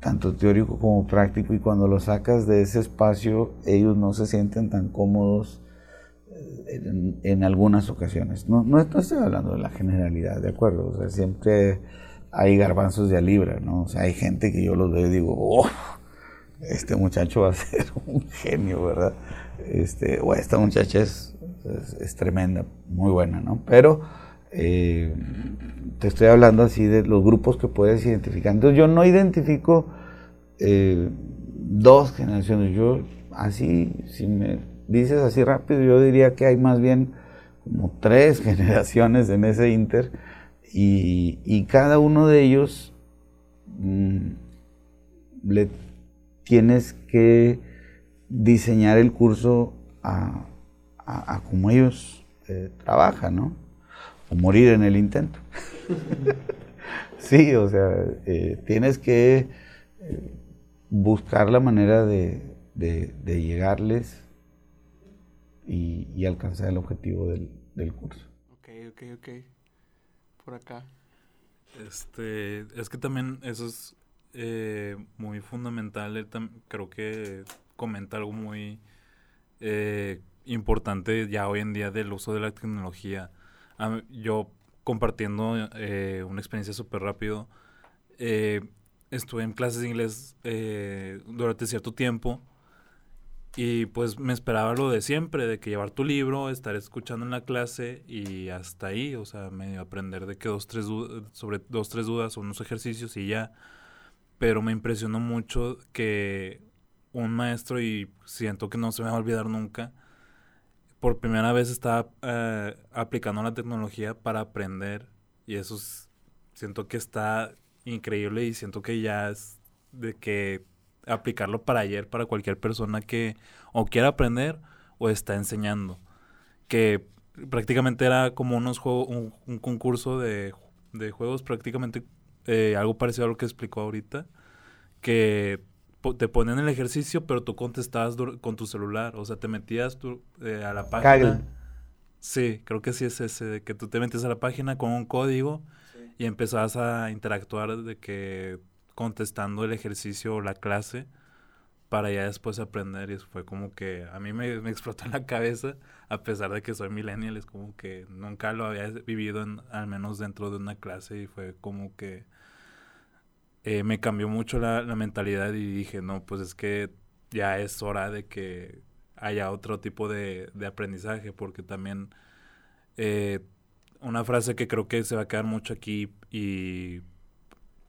tanto teórico como práctico, y cuando lo sacas de ese espacio, ellos no se sienten tan cómodos en, algunas ocasiones. No, no, estoy hablando de la generalidad, ¿de acuerdo? O sea, siempre hay garbanzos de a ¿no? O sea, hay gente que yo los veo y digo, oh, este muchacho va a ser un genio, ¿verdad? Este, o esta muchacha es, es, tremenda, muy buena, ¿no? Pero eh, te estoy hablando así de los grupos que puedes identificar. Entonces yo no identifico eh, dos generaciones, yo así, si me dices así rápido, yo diría que hay más bien como tres generaciones en ese inter y, cada uno de ellos mm, le tienes que diseñar el curso a, como ellos eh, trabajan, ¿no? O morir en el intento. sí, o sea, eh, tienes que eh, buscar la manera de, llegarles y, alcanzar el objetivo del, del curso. Ok, ok, ok. Por acá. Este, es que también eso es eh, muy fundamental. creo que comenta algo muy eh, importante ya hoy en día del uso de la tecnología. yo compartiendo eh, una experiencia súper rápido, estuve en clases de inglés durante cierto tiempo y pues me esperaba lo de siempre, de que llevar tu libro, estar escuchando en la clase y hasta ahí, o sea, medio aprender de que dos, tres sobre dos, tres dudas o unos ejercicios y ya. Pero me impresionó mucho que un maestro, y siento que no se me va a olvidar nunca, por primera vez estaba eh, aplicando la tecnología para aprender y eso siento que está increíble y siento que ya es de que aplicarlo para ayer para cualquier persona que o quiera aprender o está enseñando. Que prácticamente era como unos juegos, un, concurso de, juegos, prácticamente eh, algo parecido a lo que explicó ahorita, que te ponían el ejercicio, pero tú contestabas con tu celular, o sea, te metías eh, a la página. Sí, creo que sí es ese, de que tú te metes a la página con un código y empezabas a interactuar de que contestando el ejercicio o la clase para ya después aprender y fue como que a mí me, explotó en la cabeza a pesar de que soy millennial es como que nunca lo había vivido al menos dentro de una clase y fue como que eh, me cambió mucho la, mentalidad y dije no pues es que ya es hora de que haya otro tipo de, aprendizaje porque también eh, una frase que creo que se va a quedar mucho aquí y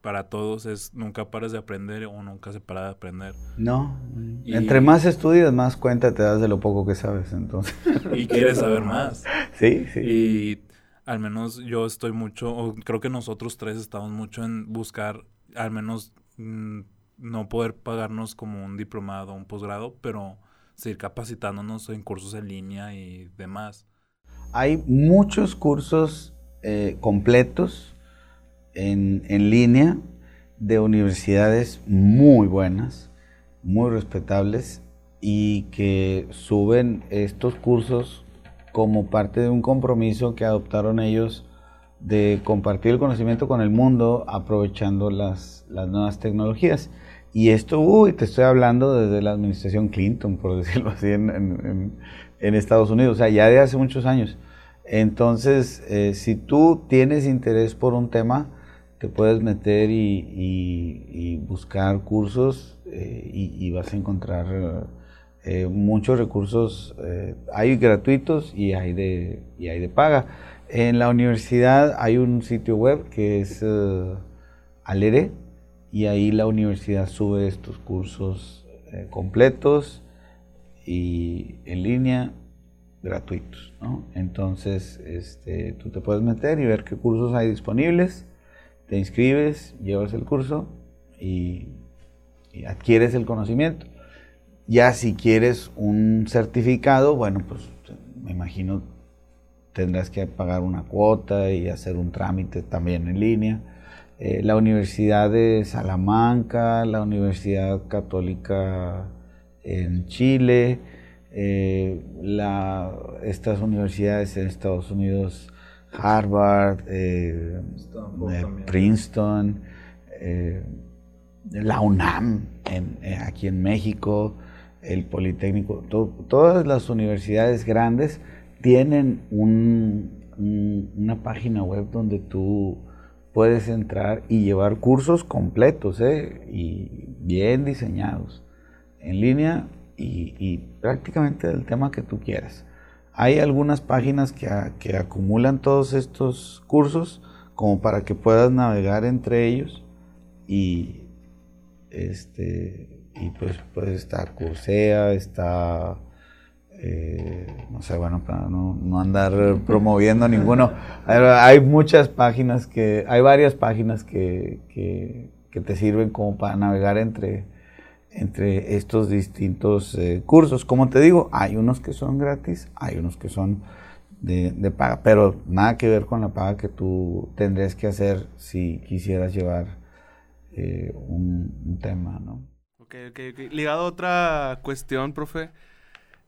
para todos es nunca pares de aprender o nunca se para de aprender. No. Entre más estudias, más cuenta te das de lo poco que sabes, entonces. Y quieres saber más. Sí, sí. Y al menos yo estoy mucho, o creo que nosotros tres estamos mucho en buscar, al menos mm, no poder pagarnos como un diplomado o un posgrado, pero seguir capacitándonos en cursos en línea y demás. Hay muchos cursos eh, completos en, línea de universidades muy buenas, muy respetables y que suben estos cursos como parte de un compromiso que adoptaron ellos de compartir el conocimiento con el mundo aprovechando las, nuevas tecnologías. Y esto, uy, te estoy hablando desde la administración Clinton, por decirlo así, en, Estados Unidos, o sea, ya de hace muchos años. Entonces, eh, si tú tienes interés por un tema, te puedes meter y, buscar cursos eh, y, vas a encontrar eh, muchos recursos. Eh, hay gratuitos y hay, de, y hay de paga. En la universidad hay un sitio web que es Alere y ahí la universidad sube estos cursos completos y en línea gratuitos. Entonces este, tú te puedes meter y ver qué cursos hay disponibles te inscribes, llevas el curso y, adquieres el conocimiento. Ya si quieres un certificado, bueno, pues me imagino tendrás que pagar una cuota y hacer un trámite también en línea. Eh, la Universidad de Salamanca, la Universidad Católica en Chile, eh, estas universidades en Estados Unidos Harvard, eh, eh, Princeton, eh, la UNAM aquí en México, el Politécnico, todas las universidades grandes tienen una página web donde tú puedes entrar y llevar cursos completos y bien diseñados. en línea y, prácticamente del tema que tú quieras. Hay algunas páginas que, que acumulan todos estos cursos como para que puedas navegar entre ellos y este y pues puede estar está eh, no sé, bueno, para no, andar promoviendo ninguno, hay, muchas páginas que, hay varias páginas que, que, te sirven como para navegar entre, entre estos distintos eh, cursos. Como te digo, hay unos que son gratis, hay unos que son de, paga, pero nada que ver con la paga que tú tendrías que hacer si quisieras llevar eh, un, tema, ¿no? Ok, ok, ok. Ligado a otra cuestión, profe,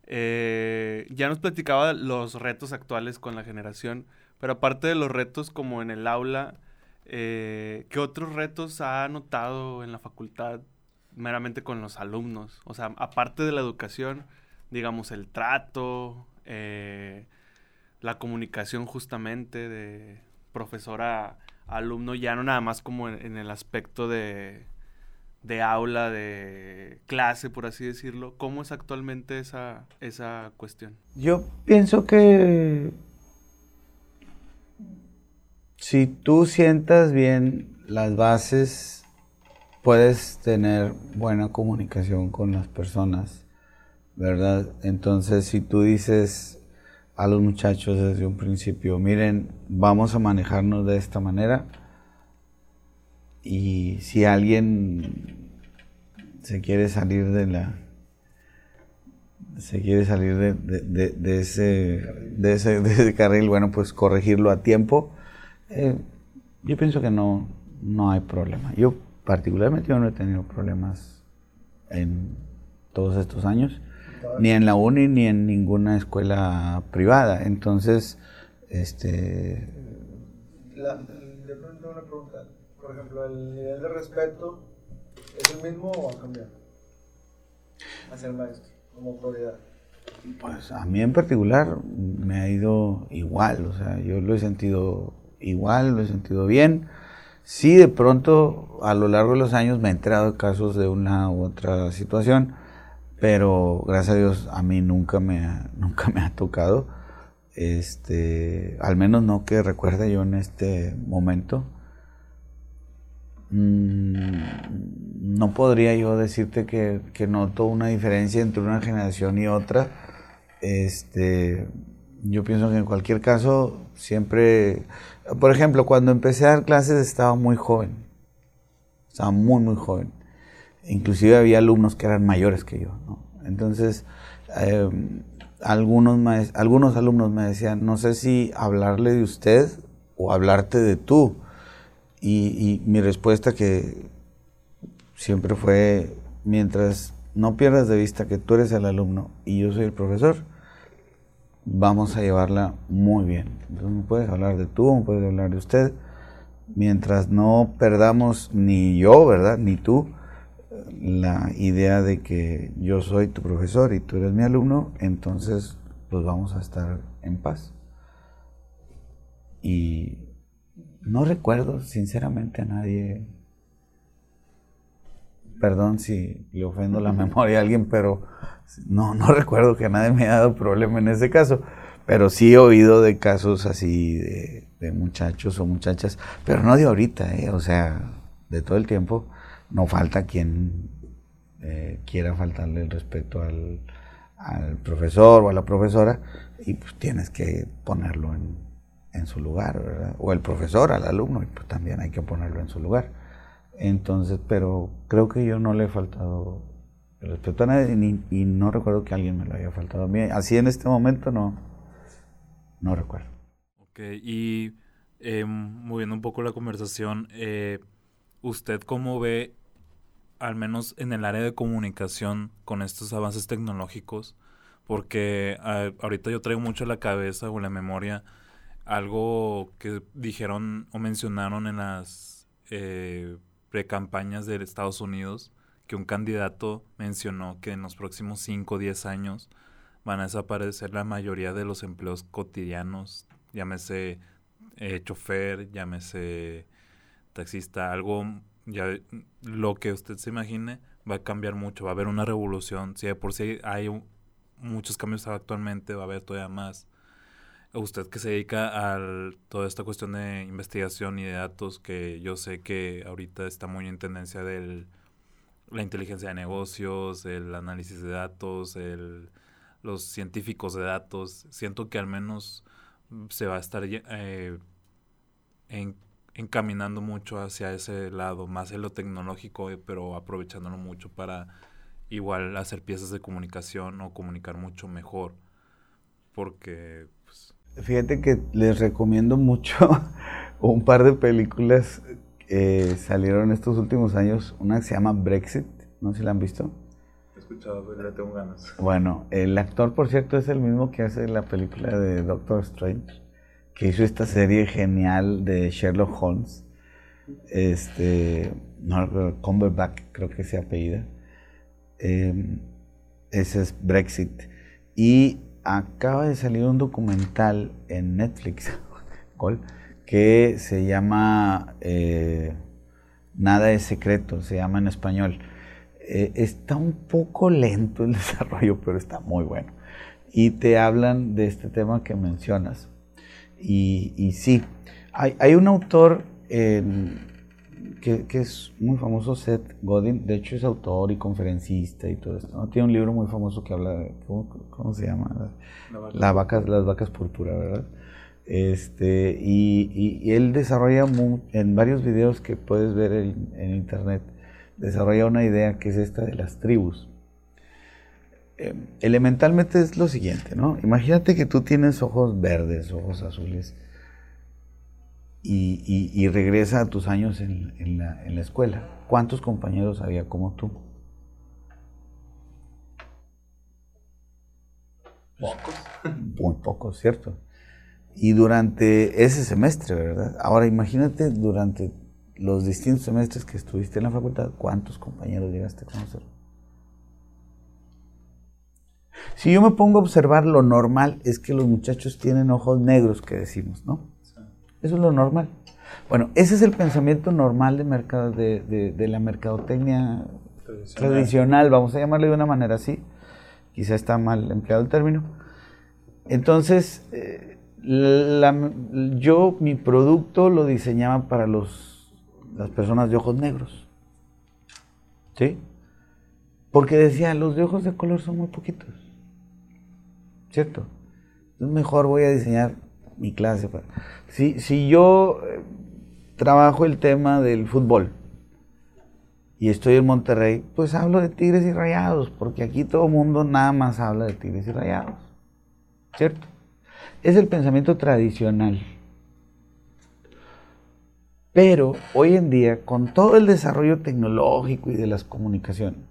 eh, ya nos platicaba los retos actuales con la generación, pero aparte de los retos como en el aula, ¿qué otros retos ha notado en la facultad meramente con los alumnos? O sea, aparte de la educación, digamos, el trato, eh, la comunicación justamente de profesor a alumno, ya no nada más como en el aspecto de de aula, de clase, por así decirlo. ¿Cómo es actualmente esa, esa cuestión? Yo pienso que si tú sientas bien las bases, puedes tener buena comunicación con las personas, ¿verdad? Entonces, si tú dices a los muchachos desde un principio, miren, vamos a manejarnos de esta manera, y si alguien se quiere salir de la se quiere salir de, ese, de, ese, carril, bueno, pues corregirlo a tiempo. Eh, yo pienso que no, no hay problema. Yo particularmente yo no he tenido problemas en todos estos años, ni en la uni ni en ninguna escuela privada. Entonces, este... La, le pregunto una pregunta por ejemplo, el nivel de respeto es el mismo o ha cambiado hacia el maestro como prioridad. Pues a mí en particular me ha ido igual, o sea, yo lo he sentido igual, lo he sentido bien. Sí, de pronto a lo largo de los años me he enterado de casos de una u otra situación, pero gracias a Dios a mí nunca me ha, nunca me ha tocado, este, al menos no que recuerde yo en este momento. Mm, no podría yo decirte que, noto una diferencia entre una generación y otra. Este, yo pienso que en cualquier caso, siempre, por ejemplo, cuando empecé a dar clases estaba muy joven, estaba muy, muy joven. Inclusive había alumnos que eran mayores que yo. Entonces, em, algunos, algunos alumnos me decían, no sé si hablarle de usted o hablarte de tú y, mi respuesta que siempre fue, mientras no pierdas de vista que tú eres el alumno y yo soy el profesor, vamos a llevarla muy bien. Entonces me puedes hablar de tú, me puedes hablar de usted, mientras no perdamos ni yo, ¿verdad? Ni tú, la idea de que yo soy tu profesor y tú eres mi alumno, entonces pues vamos a estar en paz. Y no recuerdo sinceramente a nadie. Perdón si le ofendo la memoria a alguien, pero no, no recuerdo que nadie me haya dado problema en ese caso. Pero sí he oído de casos así de, muchachos o muchachas, pero no de ahorita, ¿eh? o sea, de todo el tiempo. No falta quien eh, quiera faltarle el respeto al, al profesor o a la profesora y pues tienes que ponerlo en, en su lugar, ¿verdad? O el profesor al alumno, y pues también hay que ponerlo en su lugar. Entonces, pero creo que yo no le he faltado el respeto a nadie y no recuerdo que alguien me lo haya faltado a mí. Así en este momento no, no recuerdo. Ok, y eh, moviendo un poco la conversación, eh, ¿usted cómo ve, al menos en el área de comunicación, con estos avances tecnológicos? Porque ah, ahorita yo traigo mucho la cabeza o la memoria algo que dijeron o mencionaron en las eh, precampañas de Estados Unidos, que un candidato mencionó que en los próximos 5 o 10 años van a desaparecer la mayoría de los empleos cotidianos, llámese eh, chofer, llámese taxista, algo, ya lo que usted se imagine, va a cambiar mucho, va a haber una revolución. Si de por sí hay muchos cambios actualmente, va a haber todavía más. Usted que se dedica a toda esta cuestión de investigación y de datos, que yo sé que ahorita está muy en tendencia de la inteligencia de negocios, el análisis de datos, el, los científicos de datos, siento que al menos se va a estar eh, encaminando mucho hacia ese lado, más en lo tecnológico, eh, pero aprovechándolo mucho para igual hacer piezas de comunicación o comunicar mucho mejor. Porque... Fíjate que les recomiendo mucho un par de películas que salieron estos últimos años. Una que se llama Brexit, no sé si la han visto. He escuchado, pero le tengo ganas. Bueno, el actor, por cierto, es el mismo que hace la película de Doctor Strange que hizo esta serie genial de Sherlock Holmes. Este, no, Cumberbatch creo que se apellida. Eh, ese es Brexit. Y acaba de salir un documental en Netflix que se llama eh, Nada es secreto, se llama en español. Eh, está un poco lento el desarrollo, pero está muy bueno. Y te hablan de este tema que mencionas. Y, sí, hay, un autor que, es muy famoso, Seth Godin, de hecho es autor y conferencista y todo esto. Tiene un libro muy famoso que habla de, ¿cómo, se llama? La vaca. las vacas púrpura, ¿verdad? Este, y, él desarrolla en varios videos que puedes ver en internet, desarrolla una idea que es esta de las tribus. Em, elementalmente es lo siguiente, ¿no? Imagínate que tú tienes ojos verdes, ojos azules, y, regresa a tus años en, la, escuela. ¿Cuántos compañeros había como tú? Pocos. Muy pocos, ¿cierto? Y durante ese semestre, ¿verdad? Ahora imagínate durante los distintos semestres que estuviste en la facultad, ¿cuántos compañeros llegaste a conocer? Si yo me pongo a observar, lo normal es que los muchachos tienen ojos negros, que decimos, ¿no? Eso es lo normal. Bueno, ese es el pensamiento normal de, mercado, de, la mercadotecnia tradicional. vamos a llamarle de una manera así. Quizá está mal empleado el término. Entonces, eh, yo mi producto lo diseñaba para los, las personas de ojos negros. ¿Sí? Porque decía, los de ojos de color son muy poquitos. ¿cierto? Entonces mejor voy a diseñar mi clase. Para... Si, si yo eh, trabajo el tema del fútbol y estoy en Monterrey, pues hablo de Tigres y Rayados, porque aquí todo el mundo nada más habla de Tigres y Rayados, ¿cierto? Es el pensamiento tradicional. Pero hoy en día, con todo el desarrollo tecnológico y de las comunicaciones,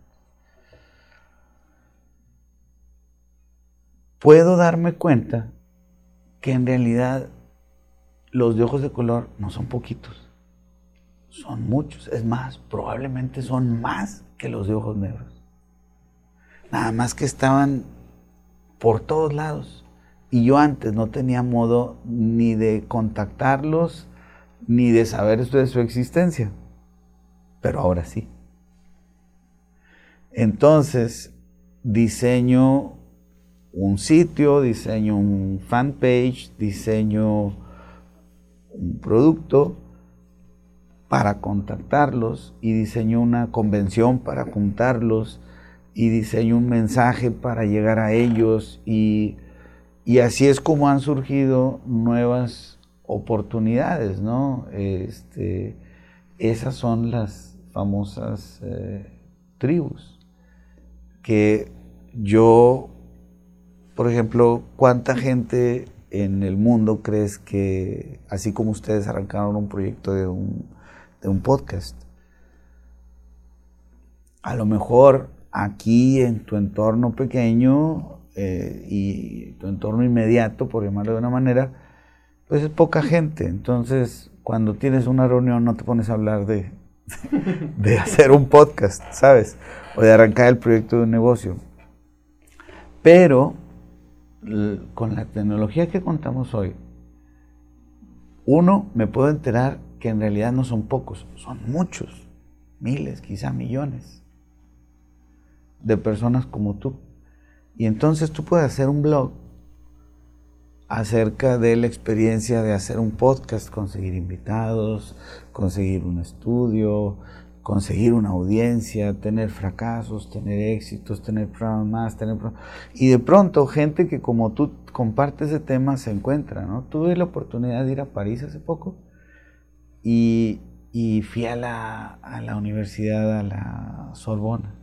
puedo darme cuenta que en realidad los de ojos de color no son poquitos, son muchos. Es más, probablemente son más que los de ojos negros. Nada más que estaban por todos lados. Y yo antes no tenía modo ni de contactarlos, ni de saber de su existencia. Pero ahora sí. Entonces, diseño un sitio, diseño un fanpage, diseño un producto para contactarlos y diseño una convención para juntarlos y diseño un mensaje para llegar a ellos y, así es como han surgido nuevas oportunidades, ¿no? Este, esas son las famosas eh, tribus que yo por ejemplo, ¿cuánta gente en el mundo crees que, así como ustedes arrancaron un proyecto de un, podcast, a lo mejor aquí en tu entorno pequeño eh, y tu entorno inmediato, por llamarlo de una manera, pues es poca gente. Entonces, cuando tienes una reunión no te pones a hablar de, de hacer un podcast, ¿sabes? O de arrancar el proyecto de un negocio. Pero con la tecnología que contamos hoy, uno, me puedo enterar que en realidad no son pocos, son muchos, miles, quizá millones. de personas como tú. Y entonces tú puedes hacer un blog acerca de la experiencia de hacer un podcast, conseguir invitados, conseguir un estudio, conseguir una audiencia, tener fracasos, tener éxitos, tener programas tener y de pronto gente que como tú comparte ese tema se encuentra, ¿no? Tuve la oportunidad de ir a París hace poco y, y fui a la, a la universidad, a la Sorbona.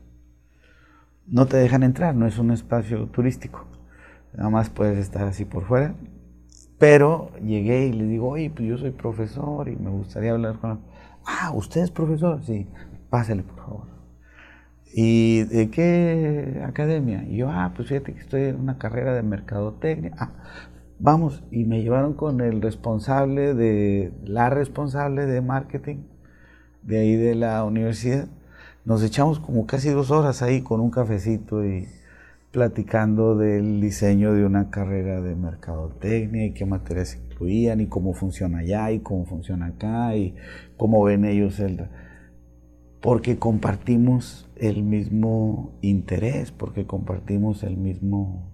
No te dejan entrar, no es un espacio turístico nada más puedes estar así por fuera. Pero llegué y le digo, oye, pues yo soy profesor y me gustaría hablar con... Ah, ¿usted es profesor? Sí, pásale por favor. ¿Y de qué academia? Y yo, ah, pues fíjate que estoy en una carrera de mercadotecnia. Ah, vamos, y me llevaron con el responsable de, la responsable de marketing de ahí de la universidad. Nos echamos como casi dos horas ahí con un cafecito y platicando del diseño de una carrera de mercadotecnia y qué materias y cómo funciona allá y cómo funciona acá y cómo ven ellos el... Porque compartimos el mismo interés, porque compartimos el mismo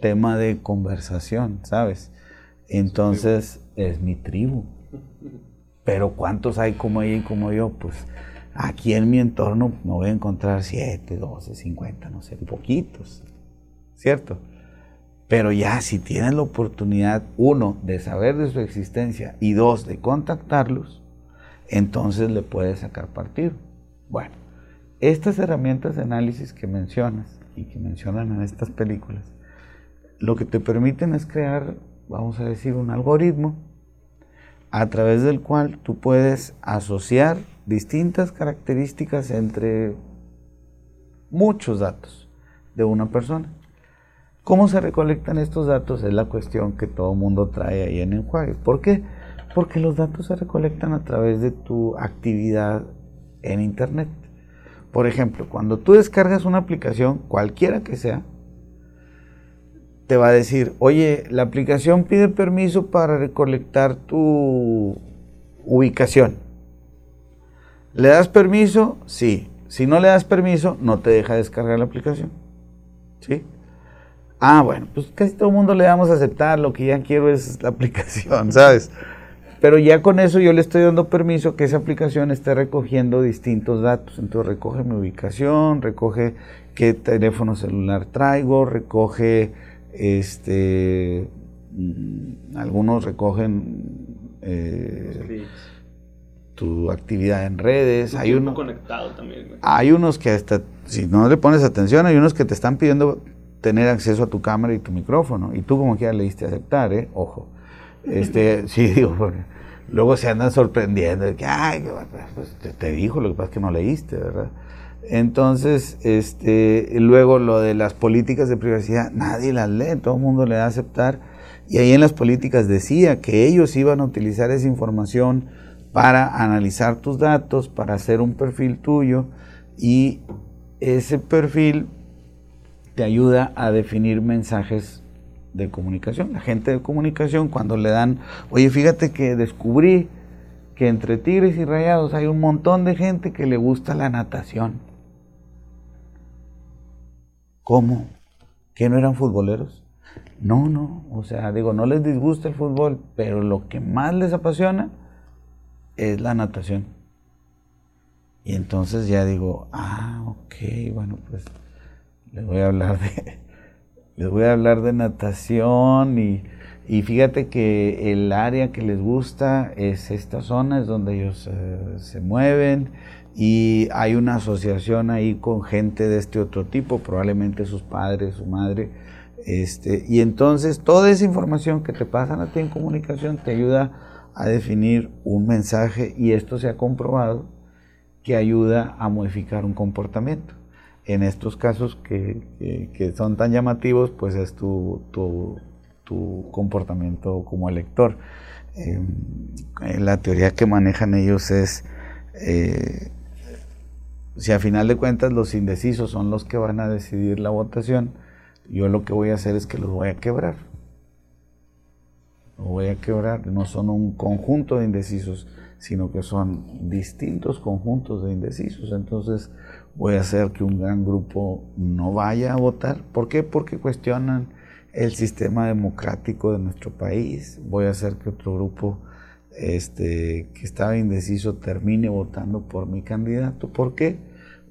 tema de conversación, ¿sabes? Entonces es mi tribu. Pero ¿cuántos hay como ella y como yo? Pues Aquí en mi entorno me voy a encontrar 7, 12, 50, no sé, poquitos, ¿cierto? Pero ya si tienes la oportunidad, uno, de saber de su existencia y dos, de contactarlos, entonces le puedes sacar partido. Bueno, estas herramientas de análisis que mencionas y que mencionan en estas películas, lo que te permiten es crear, vamos a decir, un algoritmo a través del cual tú puedes asociar distintas características entre muchos datos de una persona. ¿Cómo se recolectan estos datos? Es la cuestión que todo mundo trae ahí en Enjuague. ¿Por qué? Porque los datos se recolectan a través de tu actividad en Internet. Por ejemplo, cuando tú descargas una aplicación, cualquiera que sea, te va a decir, oye, la aplicación pide permiso para recolectar tu ubicación. ¿Le das permiso? Sí. Si no le das permiso, no te deja descargar la aplicación. ¿Sí? Ah, bueno, pues casi todo el mundo le damos a aceptar, lo que ya quiero es la aplicación, ¿sabes? Pero ya con eso yo le estoy dando permiso que esa aplicación esté recogiendo distintos datos. Entonces recoge mi ubicación, recoge qué teléfono celular traigo, recoge este mm, algunos recogen eh, tu actividad en redes. hay uno conectado también. Hay unos que hasta, si no le pones atención, hay unos que te están pidiendo tener acceso a tu cámara y tu micrófono. Y tú como quiera le diste aceptar, ¿eh? Ojo. Este, sí, digo, porque luego se andan sorprendiendo de que, ay, pues te, te, dijo, lo que pasa es que no leíste, ¿verdad? Entonces, este, luego lo de las políticas de privacidad, nadie las lee, todo el mundo le da a aceptar. Y ahí en las políticas decía que ellos iban a utilizar esa información para analizar tus datos, para hacer un perfil tuyo y ese perfil te ayuda a definir mensajes de comunicación. La gente de comunicación cuando le dan, oye, fíjate que descubrí que entre Tigres y Rayados hay un montón de gente que le gusta la natación. ¿Cómo? ¿Que no eran futboleros? No, no, o sea, digo, no les disgusta el fútbol, pero lo que más les apasiona es la natación. Y entonces ya digo, ah, ok, bueno, pues les voy a hablar de, les voy a hablar de natación y, y fíjate que el área que les gusta es esta zona, es donde ellos eh, se mueven y hay una asociación ahí con gente de este otro tipo, probablemente sus padres, su madre, este, y entonces toda esa información que te pasan a ti en comunicación te ayuda a definir un mensaje y esto se ha comprobado que ayuda a modificar un comportamiento. En estos casos que, son tan llamativos, pues es tu, tu, comportamiento como elector. Em, la teoría que manejan ellos es, eh, si a final de cuentas los indecisos son los que van a decidir la votación, yo lo que voy a hacer es que los voy a quebrar voy a quebrar, no son un conjunto de indecisos, sino que son distintos conjuntos de indecisos. Entonces voy a hacer que un gran grupo no vaya a votar. ¿Por qué? Porque cuestionan el sistema democrático de nuestro país. Voy a hacer que otro grupo este, que estaba indeciso termine votando por mi candidato. ¿Por qué?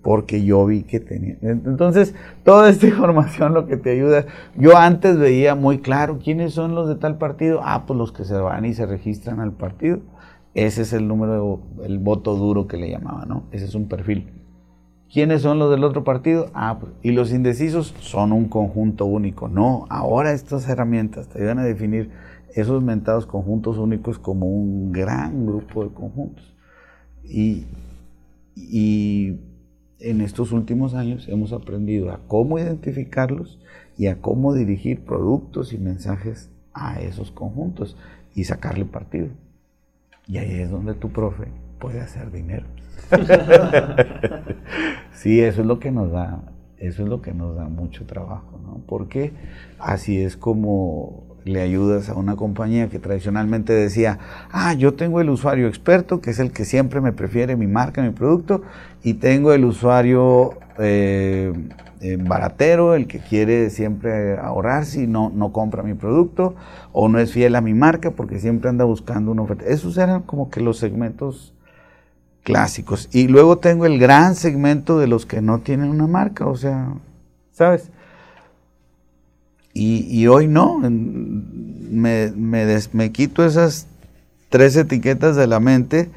Porque yo vi que tenía. Entonces, toda esta información lo que te ayuda. Yo antes veía muy claro quiénes son los de tal partido. Ah, pues los que se van y se registran al partido. Ese es el número, el voto duro que le llamaba, ¿no? Ese es un perfil. ¿Quiénes son los del otro partido? Ah, pues, y los indecisos son un conjunto único. No, ahora estas herramientas te ayudan a definir esos mentados conjuntos únicos como un gran grupo de conjuntos. Y, y en estos últimos años hemos aprendido a cómo identificarlos y a cómo dirigir productos y mensajes a esos conjuntos y sacarle partido. Y ahí es donde tu profe puede hacer dinero. sí, eso es lo que nos da, eso es lo que nos da mucho trabajo, ¿no? Porque así es como le ayudas a una compañía que tradicionalmente decía, ah, yo tengo el usuario experto, que es el que siempre me prefiere mi marca, mi producto, y tengo el usuario eh, eh, baratero, el que quiere siempre ahorrarse y no, no compra mi producto, o no es fiel a mi marca porque siempre anda buscando una oferta. Esos eran como que los segmentos clásicos. Y luego tengo el gran segmento de los que no tienen una marca, o sea, ¿sabes? Y, hoy no, me, me, quito esas tres etiquetas de la mente,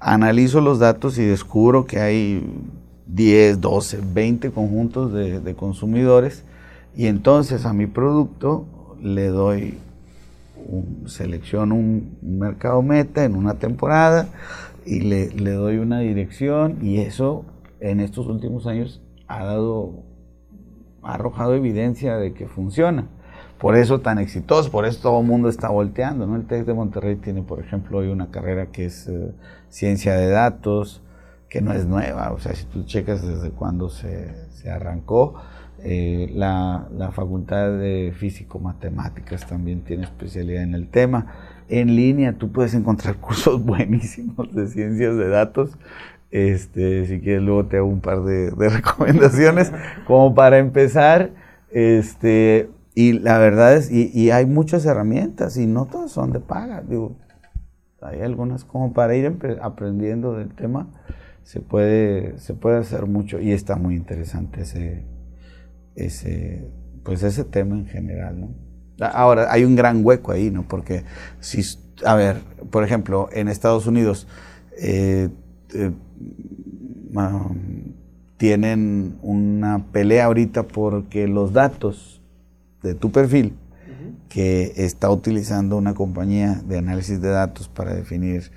analizo los datos y descubro que hay 10, 12, 20 conjuntos de, consumidores y entonces a mi producto le doy, selecciono un mercado meta en una temporada y le, le doy una dirección y eso en estos últimos años ha dado ha arrojado evidencia de que funciona. Por eso tan exitoso, por eso todo el mundo está volteando. ¿no? El TEC de Monterrey tiene, por ejemplo, hoy una carrera que es eh, ciencia de datos, que no es nueva. O sea, si tú checas desde cuando se, se arrancó, eh, la, la, Facultad de Físico-Matemáticas también tiene especialidad en el tema. En línea tú puedes encontrar cursos buenísimos de ciencias de datos. Este, si quieres luego te hago un par de, recomendaciones como para empezar. Este, y la verdad es, y, hay muchas herramientas y no todas son de paga. Hay algunas como para ir aprendiendo del tema. Se puede, se puede hacer mucho y está muy interesante ese, ese, pues ese tema en general, ¿no? Ahora, hay un gran hueco ahí, ¿no? Porque si, a ver, por ejemplo, en Estados Unidos, eh, eh, tienen una pelea ahorita porque los datos de tu perfil que está utilizando una compañía de análisis de datos para definir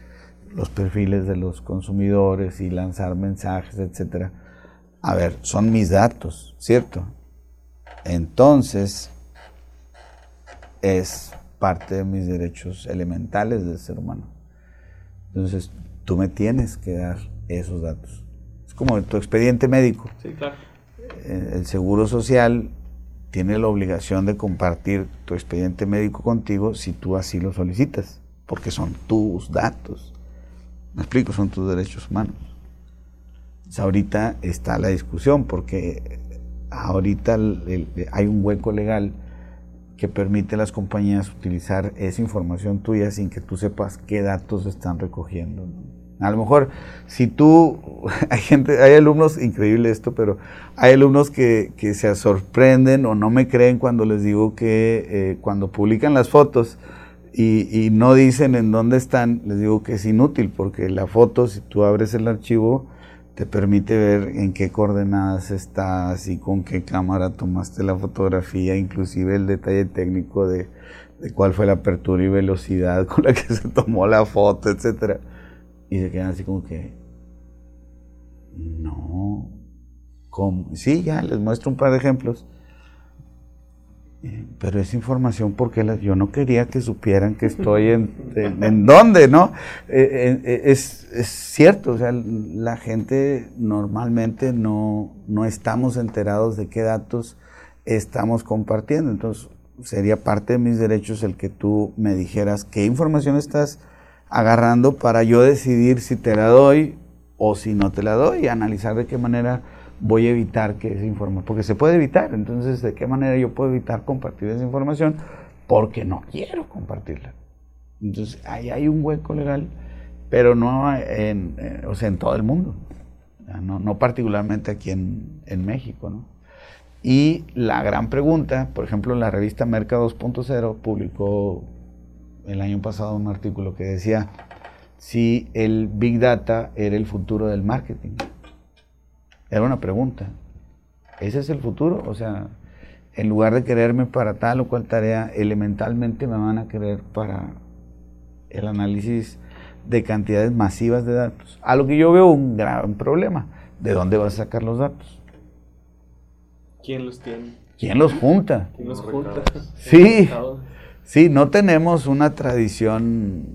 los perfiles de los consumidores y lanzar mensajes, etcétera. A ver, son mis datos, ¿cierto? Entonces, es parte de mis derechos elementales del ser humano. Entonces, tú me tienes que dar esos datos. Es como tu expediente médico. Sí, claro. Eh, el Seguro Social tiene la obligación de compartir tu expediente médico contigo si tú así lo solicitas, porque son tus datos. Me explico, son tus derechos humanos. ahorita está la discusión, porque ahorita hay un hueco legal que permite a las compañías utilizar esa información tuya sin que tú sepas qué datos están recogiendo. A lo mejor, si tú, hay gente, hay alumnos, increíble esto, pero hay alumnos que, se sorprenden o no me creen cuando les digo que eh, cuando publican las fotos y, y, no dicen en dónde están, les digo que es inútil, porque la foto, si tú abres el archivo, te permite ver en qué coordenadas estás y con qué cámara tomaste la fotografía, inclusive el detalle técnico de, de cuál fue la apertura y velocidad con la que se tomó la foto, etcétera y se quedan así como que, no, ¿cómo? Sí, ya les muestro un par de ejemplos. Eh, pero es información porque yo no quería que supieran que estoy en, en, dónde, ¿no? Eh, eh, es, es, cierto, o sea, la gente normalmente no, no estamos enterados de qué datos estamos compartiendo. Entonces, sería parte de mis derechos el que tú me dijeras qué información estás agarrando para yo decidir si te la doy o si no te la doy y analizar de qué manera voy a evitar que esa información, porque se puede evitar, entonces de qué manera yo puedo evitar compartir esa información porque no quiero compartirla. Entonces ahí hay un hueco legal, pero no en, eh, o sea, en todo el mundo, no, no particularmente aquí en, en México. ¿no? Y la gran pregunta, por ejemplo, la revista Merca 2.0 publicó el año pasado un artículo que decía si el Big Data era el futuro del marketing. Era una pregunta. ¿Ese es el futuro? O sea, en lugar de quererme para tal o cual tarea, elementalmente me van a querer para el análisis de cantidades masivas de datos. A lo que yo veo un gran problema. ¿De dónde vas a sacar los datos? ¿Quién los tiene? ¿Quién los junta? ¿Quién los junta? Sí, sí, no tenemos una tradición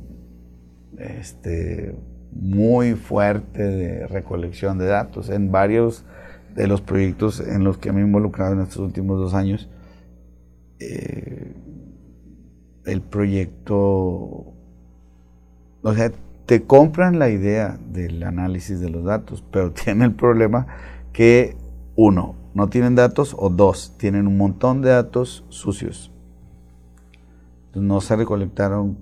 este, muy fuerte de recolección de datos. En varios de los proyectos en los que me he involucrado en estos últimos dos años, eh, el proyecto, o sea, te compran la idea del análisis de los datos, pero tiene el problema que, uno, no tienen datos, o dos, tienen un montón de datos sucios. no se recolectaron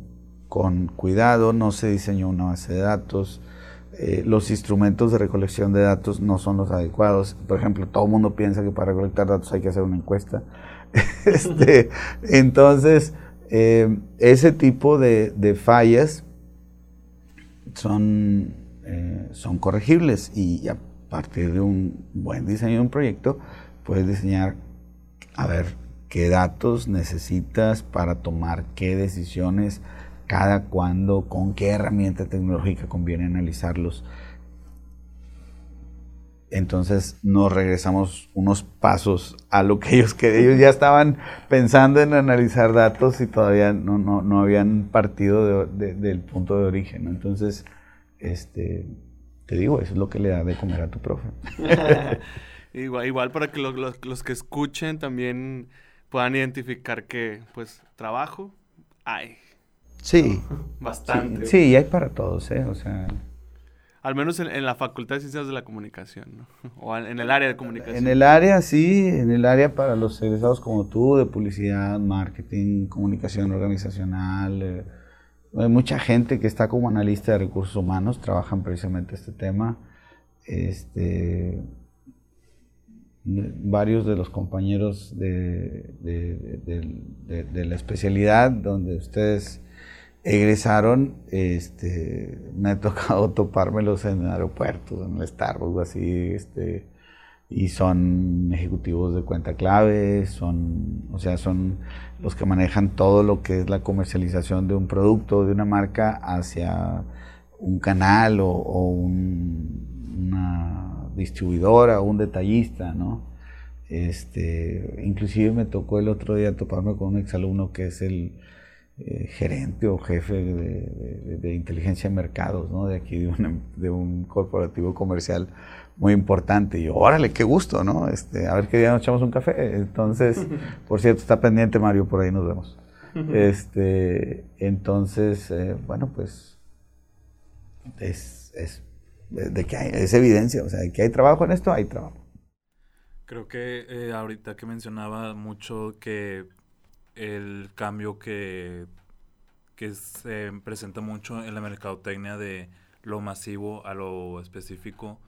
con cuidado, no se diseñó una base de datos, eh, los instrumentos de recolección de datos no son los adecuados. Por ejemplo, todo el mundo piensa que para recolectar datos hay que hacer una encuesta. este, entonces, eh, ese tipo de, fallas son, eh, son corregibles y a partir de un buen diseño de un proyecto puedes diseñar, a ver, qué datos necesitas para tomar qué decisiones cada cuándo, con qué herramienta tecnológica conviene analizarlos. Entonces nos regresamos unos pasos a lo que ellos que ellos ya estaban pensando en analizar datos y todavía no, no, habían partido del punto de origen. Entonces, este, te digo, eso es lo que le da de comer a tu profe. igual, igual para que los, los que escuchen también puedan identificar que, pues, trabajo hay. Sí. Bastante. Sí, y hay para todos, ¿eh? O sea... Al menos en, la Facultad de Ciencias de la Comunicación, ¿no? O en el área de comunicación. En el área, sí, en el área para los egresados como tú, de publicidad, marketing, comunicación organizacional. Eh, hay mucha gente que está como analista de recursos humanos, trabajan precisamente este tema. Este, varios de los compañeros de, de la especialidad donde ustedes egresaron, este, me ha tocado topármelos en aeropuertos, en el Starbucks, así, este, y son ejecutivos de cuenta clave, son, o sea, son los que manejan todo lo que es la comercialización de un producto, de una marca, hacia un canal o, una distribuidora o un detallista, ¿no? Este, inclusive me tocó el otro día toparme con un exalumno que es el eh, gerente o jefe de, inteligencia de mercados, ¿no? De aquí, de un, corporativo comercial muy importante. Y yo, órale, qué gusto, ¿no? Este, a ver qué día nos echamos un café. Entonces, por cierto, está pendiente Mario, por ahí nos vemos. Este, entonces, eh, bueno, pues es, es, de que hay, es evidencia, o sea, de que hay trabajo en esto, hay trabajo. Creo que eh, ahorita que mencionaba mucho que el cambio que, que se presenta mucho en la mercadotecnia de lo masivo a lo específico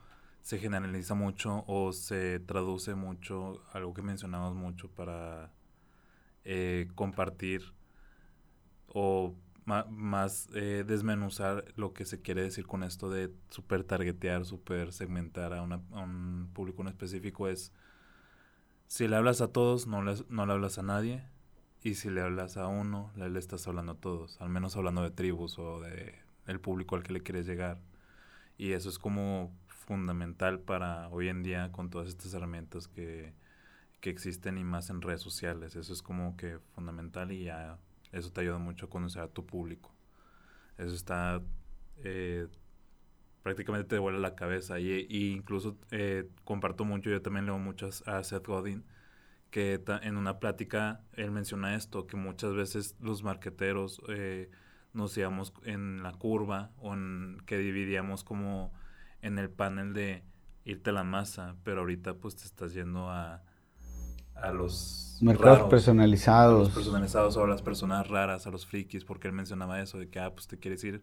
se generaliza mucho o se traduce mucho, algo que mencionamos mucho para eh, compartir o más eh, desmenuzar lo que se quiere decir con esto de super targetear, super segmentar a, a un público en específico es si le hablas a todos, no, no le hablas a nadie y si le hablas a uno, le, estás hablando a todos, al menos hablando de tribus o de el público al que le quieres llegar. Y eso es como fundamental para hoy en día con todas estas herramientas que, que existen y más en redes sociales. Eso es como que fundamental y ya eso te ayuda mucho a conocer a tu público. Eso está eh, prácticamente te vuela la cabeza y, incluso eh, comparto mucho, yo también leo muchas a Seth Godin que en una plática él menciona esto, que muchas veces los marqueteros eh, nos íbamos en la curva o en que dividíamos como en el panel de irte a la masa, pero ahorita pues te estás yendo a, a los mercados raros, personalizados. a los personalizados o a las personas raras, a los frikis, porque él mencionaba eso de que ah, pues te quieres ir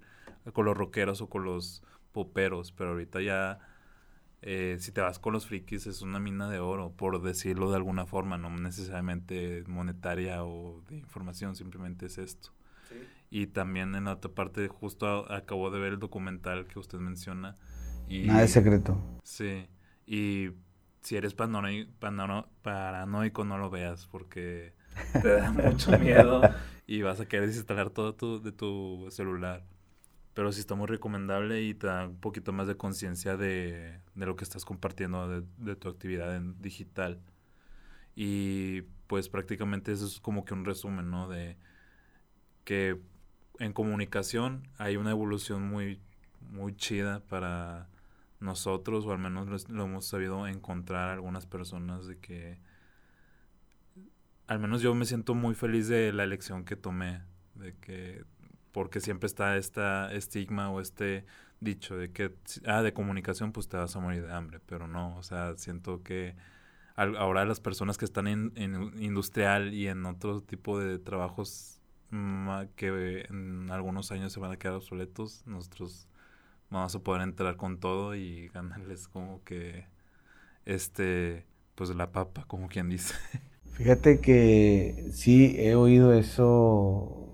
con los rockeros o con los poperos, pero ahorita ya eh, si te vas con los frikis es una mina de oro, por decirlo de alguna forma, no necesariamente monetaria o de información, simplemente es esto. Y también en la otra parte, justo a- acabo de ver el documental que usted menciona. Y, Nada de secreto. Sí, y si eres paranoico, paranoico no lo veas porque te da mucho miedo y vas a querer desinstalar todo tu, de tu celular. Pero sí está muy recomendable y te da un poquito más de conciencia de, de lo que estás compartiendo de, de tu actividad en digital. Y pues prácticamente eso es como que un resumen, ¿no? De que en comunicación hay una evolución muy, muy chida para nosotros, o al menos lo, lo hemos sabido encontrar algunas personas de que al menos yo me siento muy feliz de la elección que tomé, de que porque siempre está esta estigma o este dicho de que ah de comunicación pues te vas a morir de hambre, pero no, o sea, siento que ahora las personas que están en, en industrial y en otro tipo de trabajos que en algunos años se van a quedar obsoletos, nosotros vamos a poder entrar con todo y ganarles como que este pues la papa, como quien dice. Fíjate que sí he oído eso,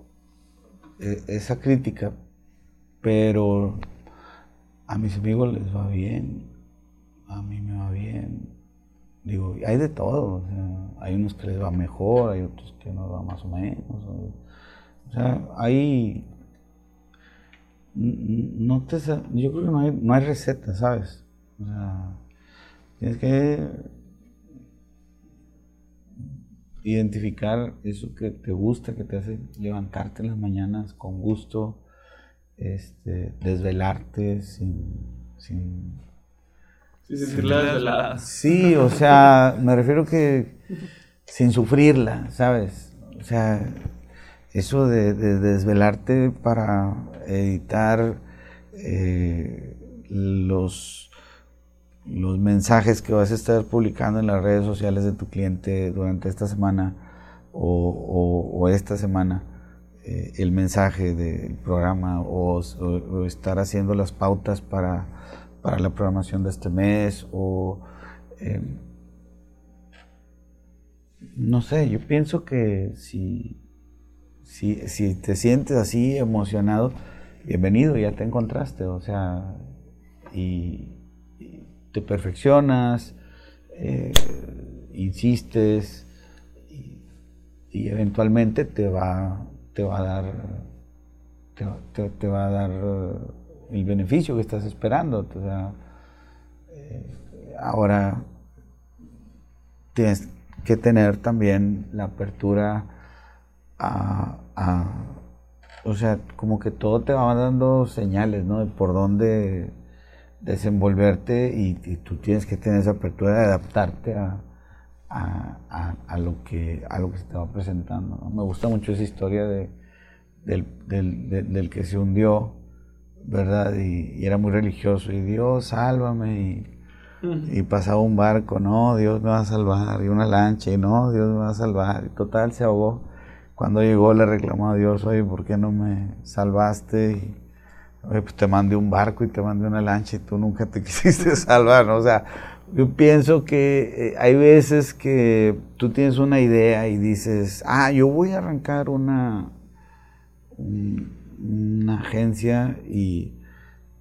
esa crítica, pero a mis amigos les va bien, a mí me va bien. Digo, hay de todo, o sea, hay unos que les va mejor, hay otros que nos va más o menos. O, sea, hay... No te, yo creo que no hay, no hay receta, ¿sabes? O sea, tienes que identificar eso que te gusta, que te hace levantarte en las mañanas con gusto, este, desvelarte sin, sin... Sí, sentirla desvelada. Sí, o sea, me refiero que sin sufrirla, ¿sabes? O sea, eso de, de desvelarte para editar eh, los, los mensajes que vas a estar publicando en las redes sociales de tu cliente durante esta semana o, esta semana, eh, el mensaje del programa o, estar haciendo las pautas para, para la programación de este mes o... eh, no sé, yo pienso que si, si, si te sientes así emocionado, bienvenido, ya te encontraste, o sea, y te perfeccionas, eh, insistes y, eventualmente te va, te va a dar, te, va- a dar el beneficio que estás esperando, eh, ahora tienes que tener también la apertura a, a- o sea, como que todo te va dando señales, ¿no? De por dónde desenvolverte y, y tú tienes que tener esa apertura de adaptarte a, a- a- a lo, que, a lo que se te va presentando. ¿no? Me gusta mucho esa historia de, del, del- del- del que se hundió, ¿verdad? Y, y era muy religioso y Dios, sálvame y y pasaba un barco, no, Dios me va a salvar, y una lancha, y no, Dios me va a salvar, y total se ahogó. Cuando llegó le reclamó a Dios, oye, ¿por qué no me salvaste? Y, oye, pues te mandé un barco y te mandé una lancha y tú nunca te quisiste salvar, ¿no? O sea, yo pienso que eh, hay veces que tú tienes una idea y dices, ah, yo voy a arrancar una, un- una agencia y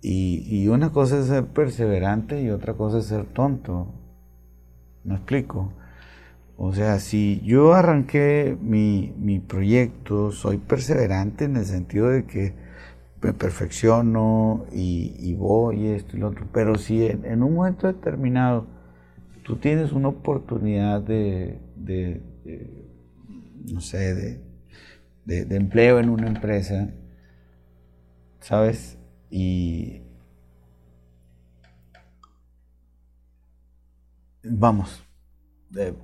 y, y una cosa es ser perseverante y otra cosa es ser tonto. ¿Me explico? O sea, si yo arranqué mi, mi proyecto, soy perseverante en el sentido de que me perfecciono y, voy esto y lo otro. Pero si en, un momento determinado tú tienes una oportunidad de, no sé, de empleo en una empresa, ¿sabes? Y vamos, eh,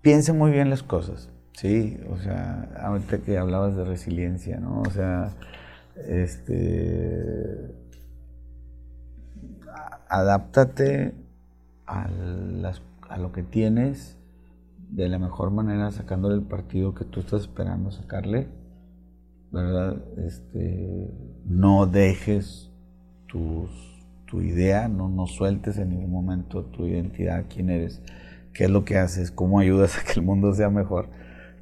piensa muy bien las cosas, ¿sí? O sea, ahorita que hablabas de resiliencia, ¿no? O sea, Este, adáptate a, lo que tienes de la mejor manera, sacándole el partido que tú estás esperando sacarle, ¿verdad? Este, no dejes tu idea, no, sueltes en ningún momento tu identidad, quién eres, qué es lo que haces, cómo ayudas a que el mundo sea mejor,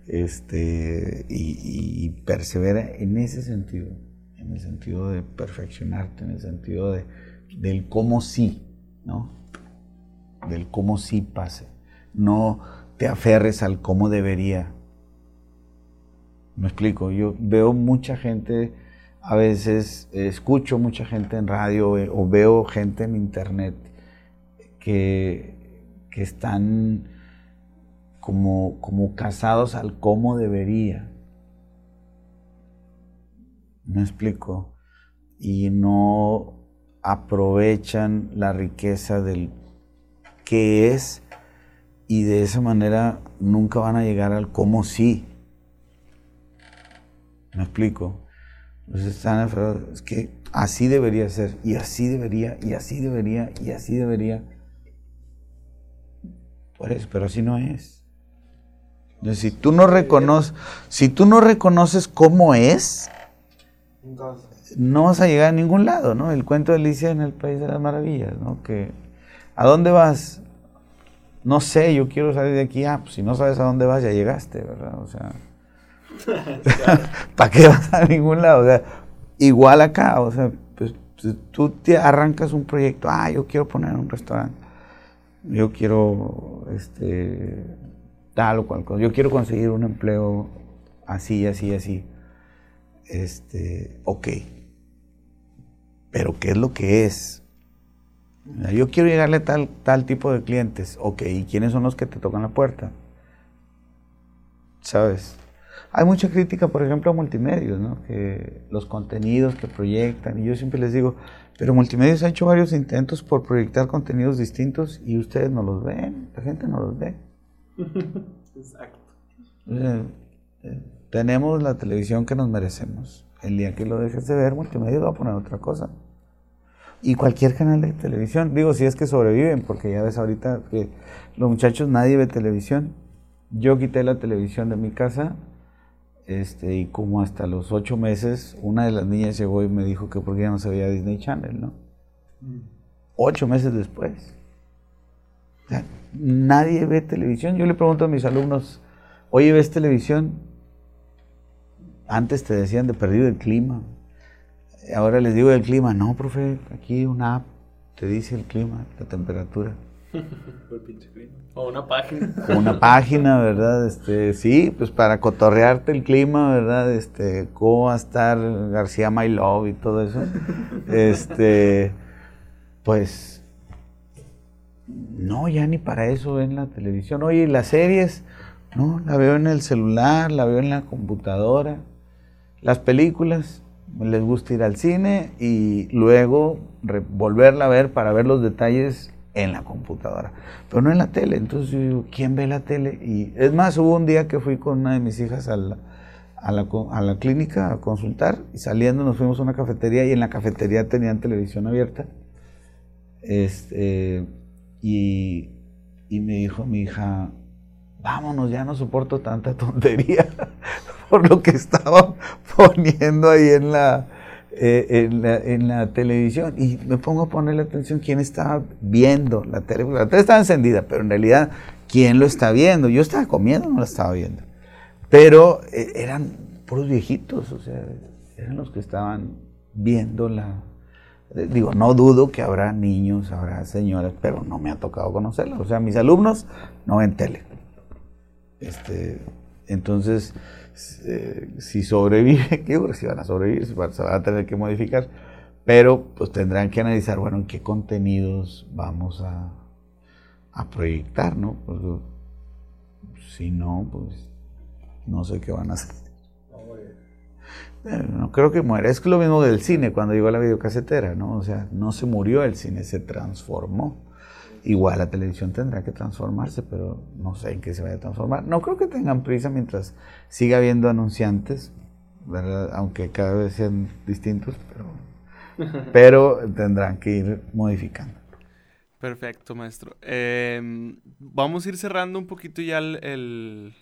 este, y persevera en ese sentido, en el sentido de perfeccionarte, en el sentido de, del cómo sí, ¿no? Del cómo sí pase. No te aferres al cómo debería. Me explico, yo veo mucha gente, a veces escucho mucha gente en radio eh, o veo gente en internet que, que están como, como casados al cómo debería. Me explico. Y no aprovechan la riqueza del que es y de esa manera nunca van a llegar al cómo sí. ¿Me explico? Entonces están es que así debería ser, y así debería, y así debería, y así debería. Pues, pero así no es. Entonces, si tú no reconoces, si tú no reconoces cómo es, no vas a llegar a ningún lado, ¿no? El cuento de Alicia en el País de las Maravillas, ¿no? Que, ¿a dónde vas? No sé, yo quiero salir de aquí. Ah, pues si no sabes a dónde vas, ya llegaste, ¿verdad? O sea, ¿para qué vas a ningún lado? O sea, igual acá, o sea, pues, tú te arrancas un proyecto, ah, yo quiero poner un restaurante, yo quiero, este, tal o cual cosa, yo quiero conseguir un empleo así, así, así. Este, ok. Pero ¿qué es lo que es? Yo quiero llegarle a tal, tal tipo de clientes. Ok, ¿y quiénes son los que te tocan la puerta? ¿Sabes? Hay mucha crítica, por ejemplo, a multimedios, ¿no? Que los contenidos que proyectan, y yo siempre les digo, pero multimedios ha hecho varios intentos por proyectar contenidos distintos y ustedes no los ven, la gente no los ve. Exacto. Eh, tenemos la televisión que nos merecemos. El día que lo dejes de ver, multimedios va a poner otra cosa y cualquier canal de televisión. Digo, si es que sobreviven, porque ya ves ahorita que los muchachos nadie ve televisión. Yo quité la televisión de mi casa este, y como hasta los ocho meses, una de las niñas llegó y me dijo que porque ya no se veía Disney Channel, ¿no? Ocho meses después. nadie ve televisión. Yo le pregunto a mis alumnos, oye, ¿ves televisión? Antes te decían de perdido el clima ahora les digo el clima, no, profe, aquí una app te dice el clima, la temperatura. o una página. O una página, ¿verdad? Este, sí, pues para cotorrearte el clima, ¿verdad? Este, cómo va a estar García My Love y todo eso. Este, pues, no, ya ni para eso ven la televisión. Oye, las series, no, la veo en el celular, la veo en la computadora. Las películas, les gusta ir al cine y luego volverla a ver para ver los detalles en la computadora, pero no en la tele. Entonces yo digo, ¿quién ve la tele? Y es más, hubo un día que fui con una de mis hijas a la, a la, a la clínica a consultar y saliendo nos fuimos a una cafetería y en la cafetería tenían televisión abierta. Este, y, y me dijo mi hija, vámonos, ya no soporto tanta tontería por lo que estaban poniendo ahí en la, eh, en la, televisión. Y me pongo a ponerle atención quién estaba viendo la tele. La tele estaba encendida, pero en realidad, ¿quién lo está viendo? Yo estaba comiendo, no la estaba viendo. Pero eh, eran puros viejitos, o sea, eran los que estaban viendo la... Digo, no dudo que habrá niños, habrá señoras, pero no me ha tocado conocerlos. O sea, mis alumnos no ven tele. Este, entonces, eh, si sobrevive, ¿qué si van a sobrevivir, se van a tener que modificar, pero pues tendrán que analizar, bueno, en qué contenidos vamos a, a proyectar, ¿no? si no, pues no sé qué van a hacer. No creo que muera. Es lo mismo del cine cuando llegó la videocasetera, ¿no? O sea, no se murió el cine, se transformó. Igual la televisión tendrá que transformarse, pero no sé en qué se vaya a transformar. No creo que tengan prisa mientras siga habiendo anunciantes. ¿verdad? Aunque cada vez sean distintos, pero, pero tendrán que ir modificando. Perfecto, maestro. Em, vamos a ir cerrando un poquito ya el,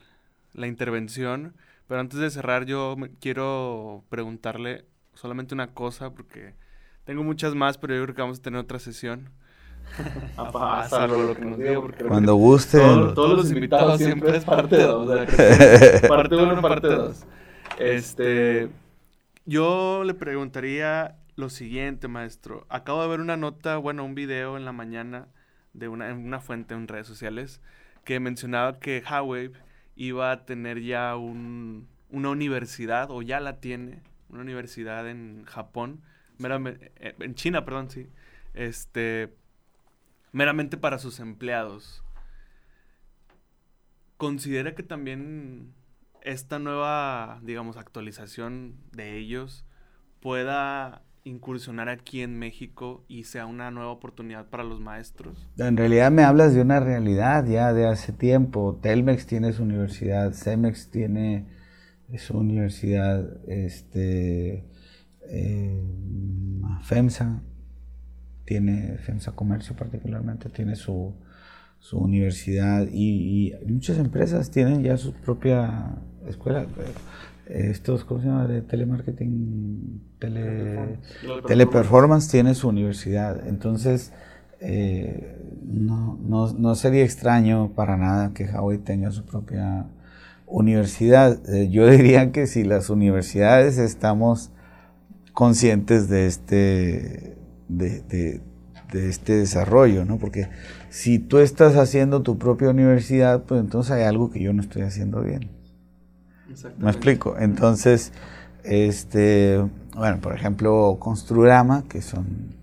la intervención, pero antes de cerrar yo quiero preguntarle solamente una cosa, porque tengo muchas más, pero yo creo que vamos a tener otra sesión. Ah, lo que nos diga, Cuando guste. todos los invitados siempre es parte 2. parte 1, parte 2. Este, yo le preguntaría lo siguiente, maestro. Acabo de ver una nota, bueno, un video en la mañana de una, en una fuente en redes sociales que mencionaba que Huawei iba a tener ya un, una universidad, o ya la tiene, una universidad en Japón, eh, en China, perdón, sí, este, meramente para sus empleados. ¿Considera que también esta nueva, digamos, actualización de ellos pueda incursionar aquí en México y sea una nueva oportunidad para los maestros? En realidad me hablas de una realidad ya de hace tiempo. Telmex tiene su universidad, Cemex tiene su universidad, este, eh, FEMSA tiene, FEMSA Comercio particularmente tiene su, su universidad y, muchas empresas tienen ya su propia escuela estos, ¿cómo se llama? De telemarketing, tele, teleperformance, tiene su universidad. Entonces, eh, no, no, no, sería extraño para nada que Huawei tenga su propia universidad. Eh, yo diría que si las universidades estamos conscientes de este, de, de, de este desarrollo, ¿no? Porque si tú estás haciendo tu propia universidad, pues entonces hay algo que yo no estoy haciendo bien. ¿Me explico? Entonces, este, bueno, por ejemplo, Construrama, que son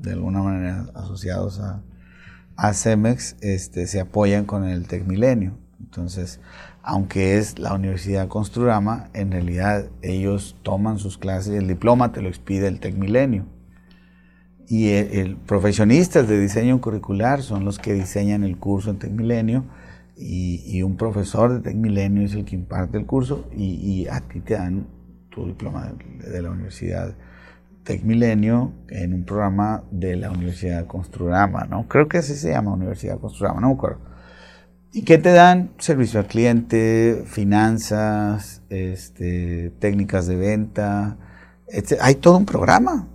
de alguna manera asociados a, a Cemex, este, se apoyan con el Tecmilenio. Entonces, aunque es la Universidad Construrama, en realidad ellos toman sus clases y el diploma te lo expide el Tecmilenio. Y el, profesionistas de diseño curricular son los que diseñan el curso en Tecmilenio y, un profesor de Tecmilenio es el que imparte el curso y, a ti te dan tu diploma de, la Universidad Tecmilenio en un programa de la Universidad Construrama, ¿no? Creo que así se llama Universidad Construrama, no. ¿Y qué te dan? Servicio al cliente, finanzas, este, técnicas de venta, Hay todo un programa.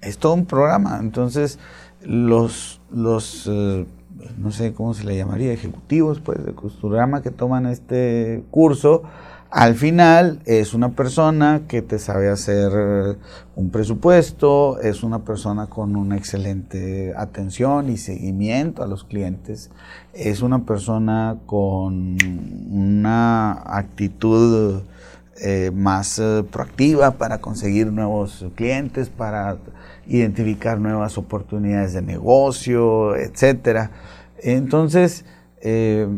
Es todo un programa. Entonces, los, los eh, no sé cómo se le llamaría, ejecutivos pues, de Costurama que toman este curso, al final es una persona que te sabe hacer un presupuesto, es una persona con una excelente atención y seguimiento a los clientes, es una persona con una actitud eh, más eh, proactiva para conseguir nuevos clientes, para identificar nuevas oportunidades de negocio, etcétera. Entonces, eh,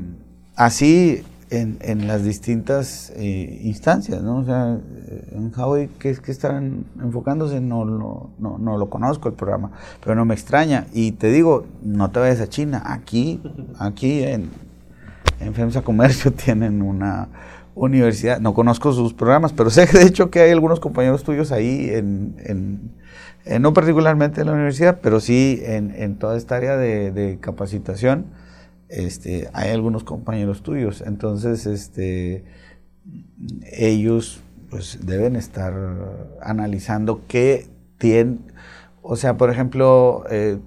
así en, las distintas eh, instancias, ¿no? O sea, en Huawei, ¿qué, que están enfocándose? No, no, no, lo conozco el programa, pero no me extraña. Y te digo, no te vayas a China, aquí, aquí en, en FEMSA Comercio tienen una universidad, no conozco sus programas, pero sé de hecho que hay algunos compañeros tuyos ahí en eh, no particularmente en la universidad, pero sí en, toda esta área de, capacitación, este, hay algunos compañeros tuyos. Entonces, este, ellos pues deben estar analizando qué tienen, o sea, por ejemplo, eh,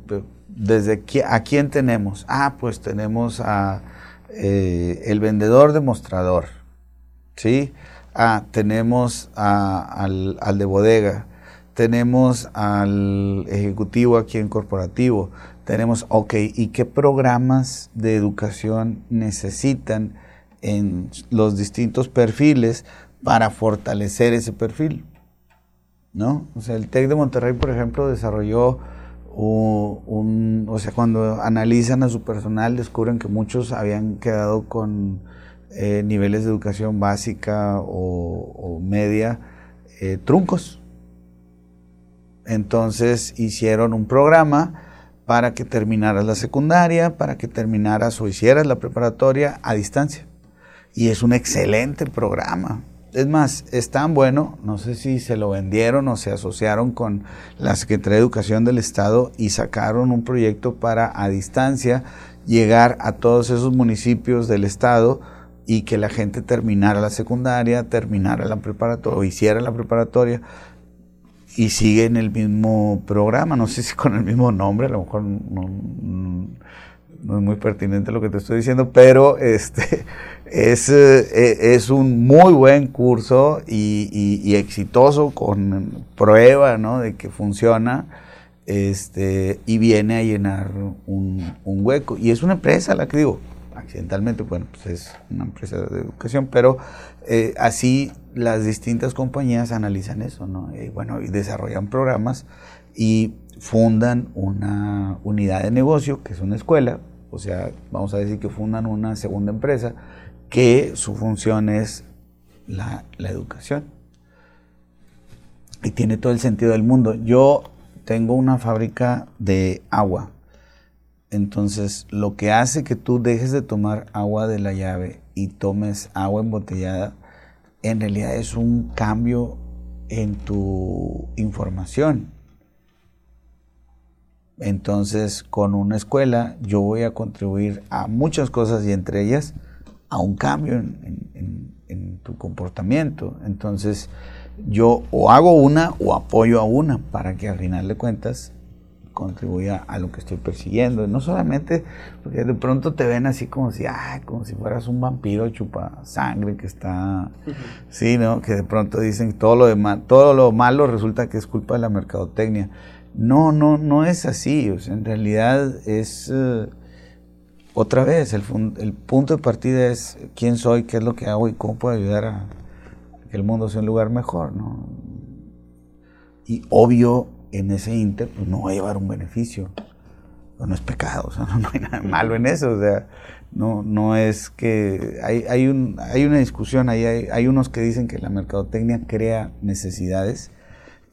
desde a quién tenemos. Ah, pues tenemos a eh, el vendedor demostrador, ¿sí? Ah, tenemos al, al de bodega tenemos al ejecutivo aquí en corporativo, tenemos, ok, ¿y qué programas de educación necesitan en los distintos perfiles para fortalecer ese perfil? ¿No? O sea, el TEC de Monterrey, por ejemplo, desarrolló un, o sea, cuando analizan a su personal, descubren que muchos habían quedado con eh, niveles de educación básica o, media eh, truncos entonces hicieron un programa para que terminaras la secundaria, para que terminaras o hicieras la preparatoria a distancia. Y es un excelente programa, es más, es tan bueno, no sé si se lo vendieron o se asociaron con la Secretaría de Educación del Estado y sacaron un proyecto para a distancia llegar a todos esos municipios del Estado y que la gente terminara la secundaria, terminara la preparatoria o hiciera la preparatoria y sigue en el mismo programa, no sé si con el mismo nombre, a lo mejor no, no es muy pertinente lo que te estoy diciendo, pero este es, eh, es un muy buen curso y, exitoso con prueba ¿no? de que funciona este, y viene a llenar un, hueco. Y es una empresa, la que digo, accidentalmente, bueno, pues es una empresa de educación, pero eh, así las distintas compañías analizan eso, ¿no? Y bueno, y desarrollan programas y fundan una unidad de negocio, que es una escuela, o sea, vamos a decir que fundan una segunda empresa que su función es la, educación. Y tiene todo el sentido del mundo. Yo tengo una fábrica de agua. Entonces, lo que hace que tú dejes de tomar agua de la llave y tomes agua embotellada, en realidad es un cambio en tu información. Entonces, con una escuela yo voy a contribuir a muchas cosas y entre ellas a un cambio en, tu comportamiento. Entonces, yo o hago una o apoyo a una para que al final de cuentas contribuya a lo que estoy persiguiendo. No solamente porque de pronto te ven así como si, como si fueras un vampiro chupa sangre que está, sí, ¿no? Que de pronto dicen todo lo demás, todo lo malo resulta que es culpa de la mercadotecnia. No, no, no es así. en realidad es eh, otra vez, el, el, punto de partida es quién soy, qué es lo que hago y cómo puedo ayudar a que el mundo sea un lugar mejor, ¿no? Y obvio, en ese inter, pues no va a llevar un beneficio. No es pecado, o sea, no, hay nada malo en eso, o sea, no, no es que... Hay, hay, un, hay una discusión, hay, hay unos que dicen que la mercadotecnia crea necesidades.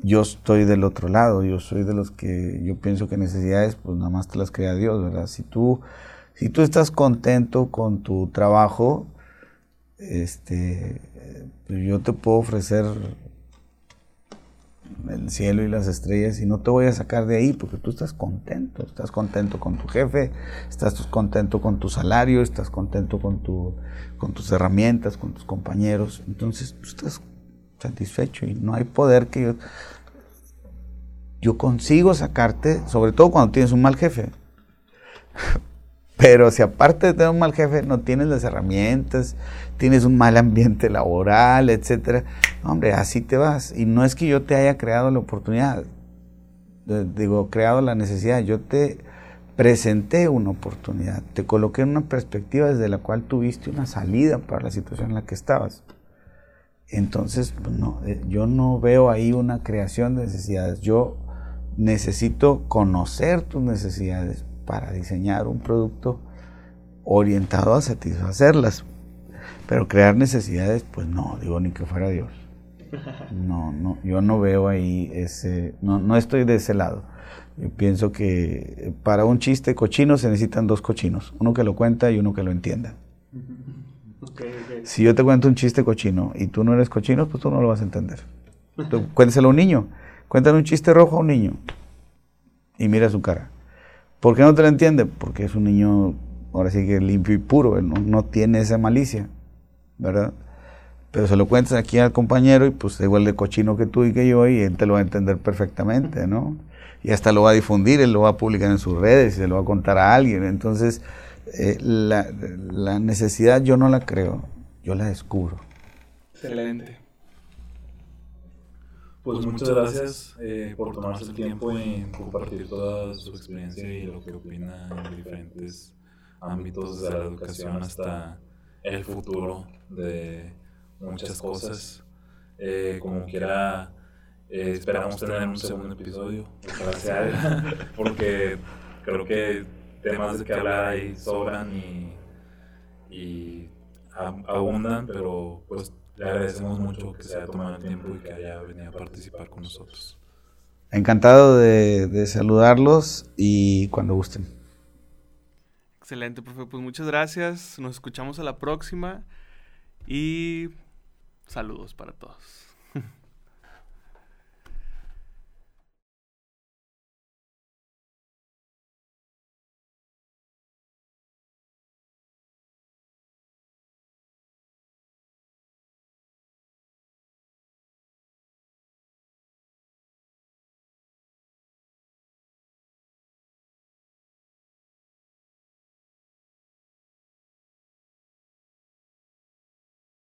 Yo estoy del otro lado, yo soy de los que yo pienso que necesidades, pues nada más te las crea Dios, ¿verdad? Si tú si tú estás contento con tu trabajo, este, pues yo te puedo ofrecer el cielo y las estrellas y no te voy a sacar de ahí porque tú estás contento, estás contento con tu jefe, estás contento con tu salario, estás contento con, tu, con tus herramientas, con tus compañeros, entonces tú estás satisfecho y no hay poder que yo, yo consigo sacarte, sobre todo cuando tienes un mal jefe. Pero si aparte de tener un mal jefe no tienes las herramientas, tienes un mal ambiente laboral, etcétera, hombre, así te vas. Y no es que yo te haya creado la oportunidad, digo, creado la necesidad, yo te presenté una oportunidad, te coloqué en una perspectiva desde la cual tuviste una salida para la situación en la que estabas. Entonces, pues, no, eh, yo no veo ahí una creación de necesidades. Yo necesito conocer tus necesidades para diseñar un producto orientado a satisfacerlas. Pero crear necesidades, pues no, digo ni que fuera Dios. No, no, yo no veo ahí ese, no, no estoy de ese lado. Yo pienso que para un chiste cochino se necesitan dos cochinos, uno que lo cuenta y uno que lo entienda. Si yo te cuento un chiste cochino y tú no eres cochino, pues tú no lo vas a entender. cuéntaselo a un niño. Cuéntale un chiste rojo a un niño y mira su cara. ¿Por qué no te lo entiende? Porque es un niño, ahora sí que limpio y puro, no, no, tiene esa malicia, ¿verdad? Pero se lo cuentas aquí al compañero y pues igual de cochino que tú y que yo y él te lo va a entender perfectamente, ¿no? Y hasta lo va a difundir, él lo va a publicar en sus redes y se lo va a contar a alguien. Entonces, eh, la, la necesidad yo no la creo, yo la descubro. Excelente. Pues, pues muchas gracias eh, por tomarse el tiempo y compartir toda su experiencia y lo que opina en diferentes ámbitos de la educación hasta el futuro de muchas cosas. Eh, como quiera, eh, esperamos tener un segundo episodio, gracias porque creo que temas de que hablar ahí sobran y, y abundan, pero pues le agradecemos mucho que se haya tomado el tiempo y que haya venido a participar con nosotros. Encantado de, saludarlos y cuando gusten. Excelente, profe. Pues muchas gracias. Nos escuchamos a la próxima. Y Saludos para todos.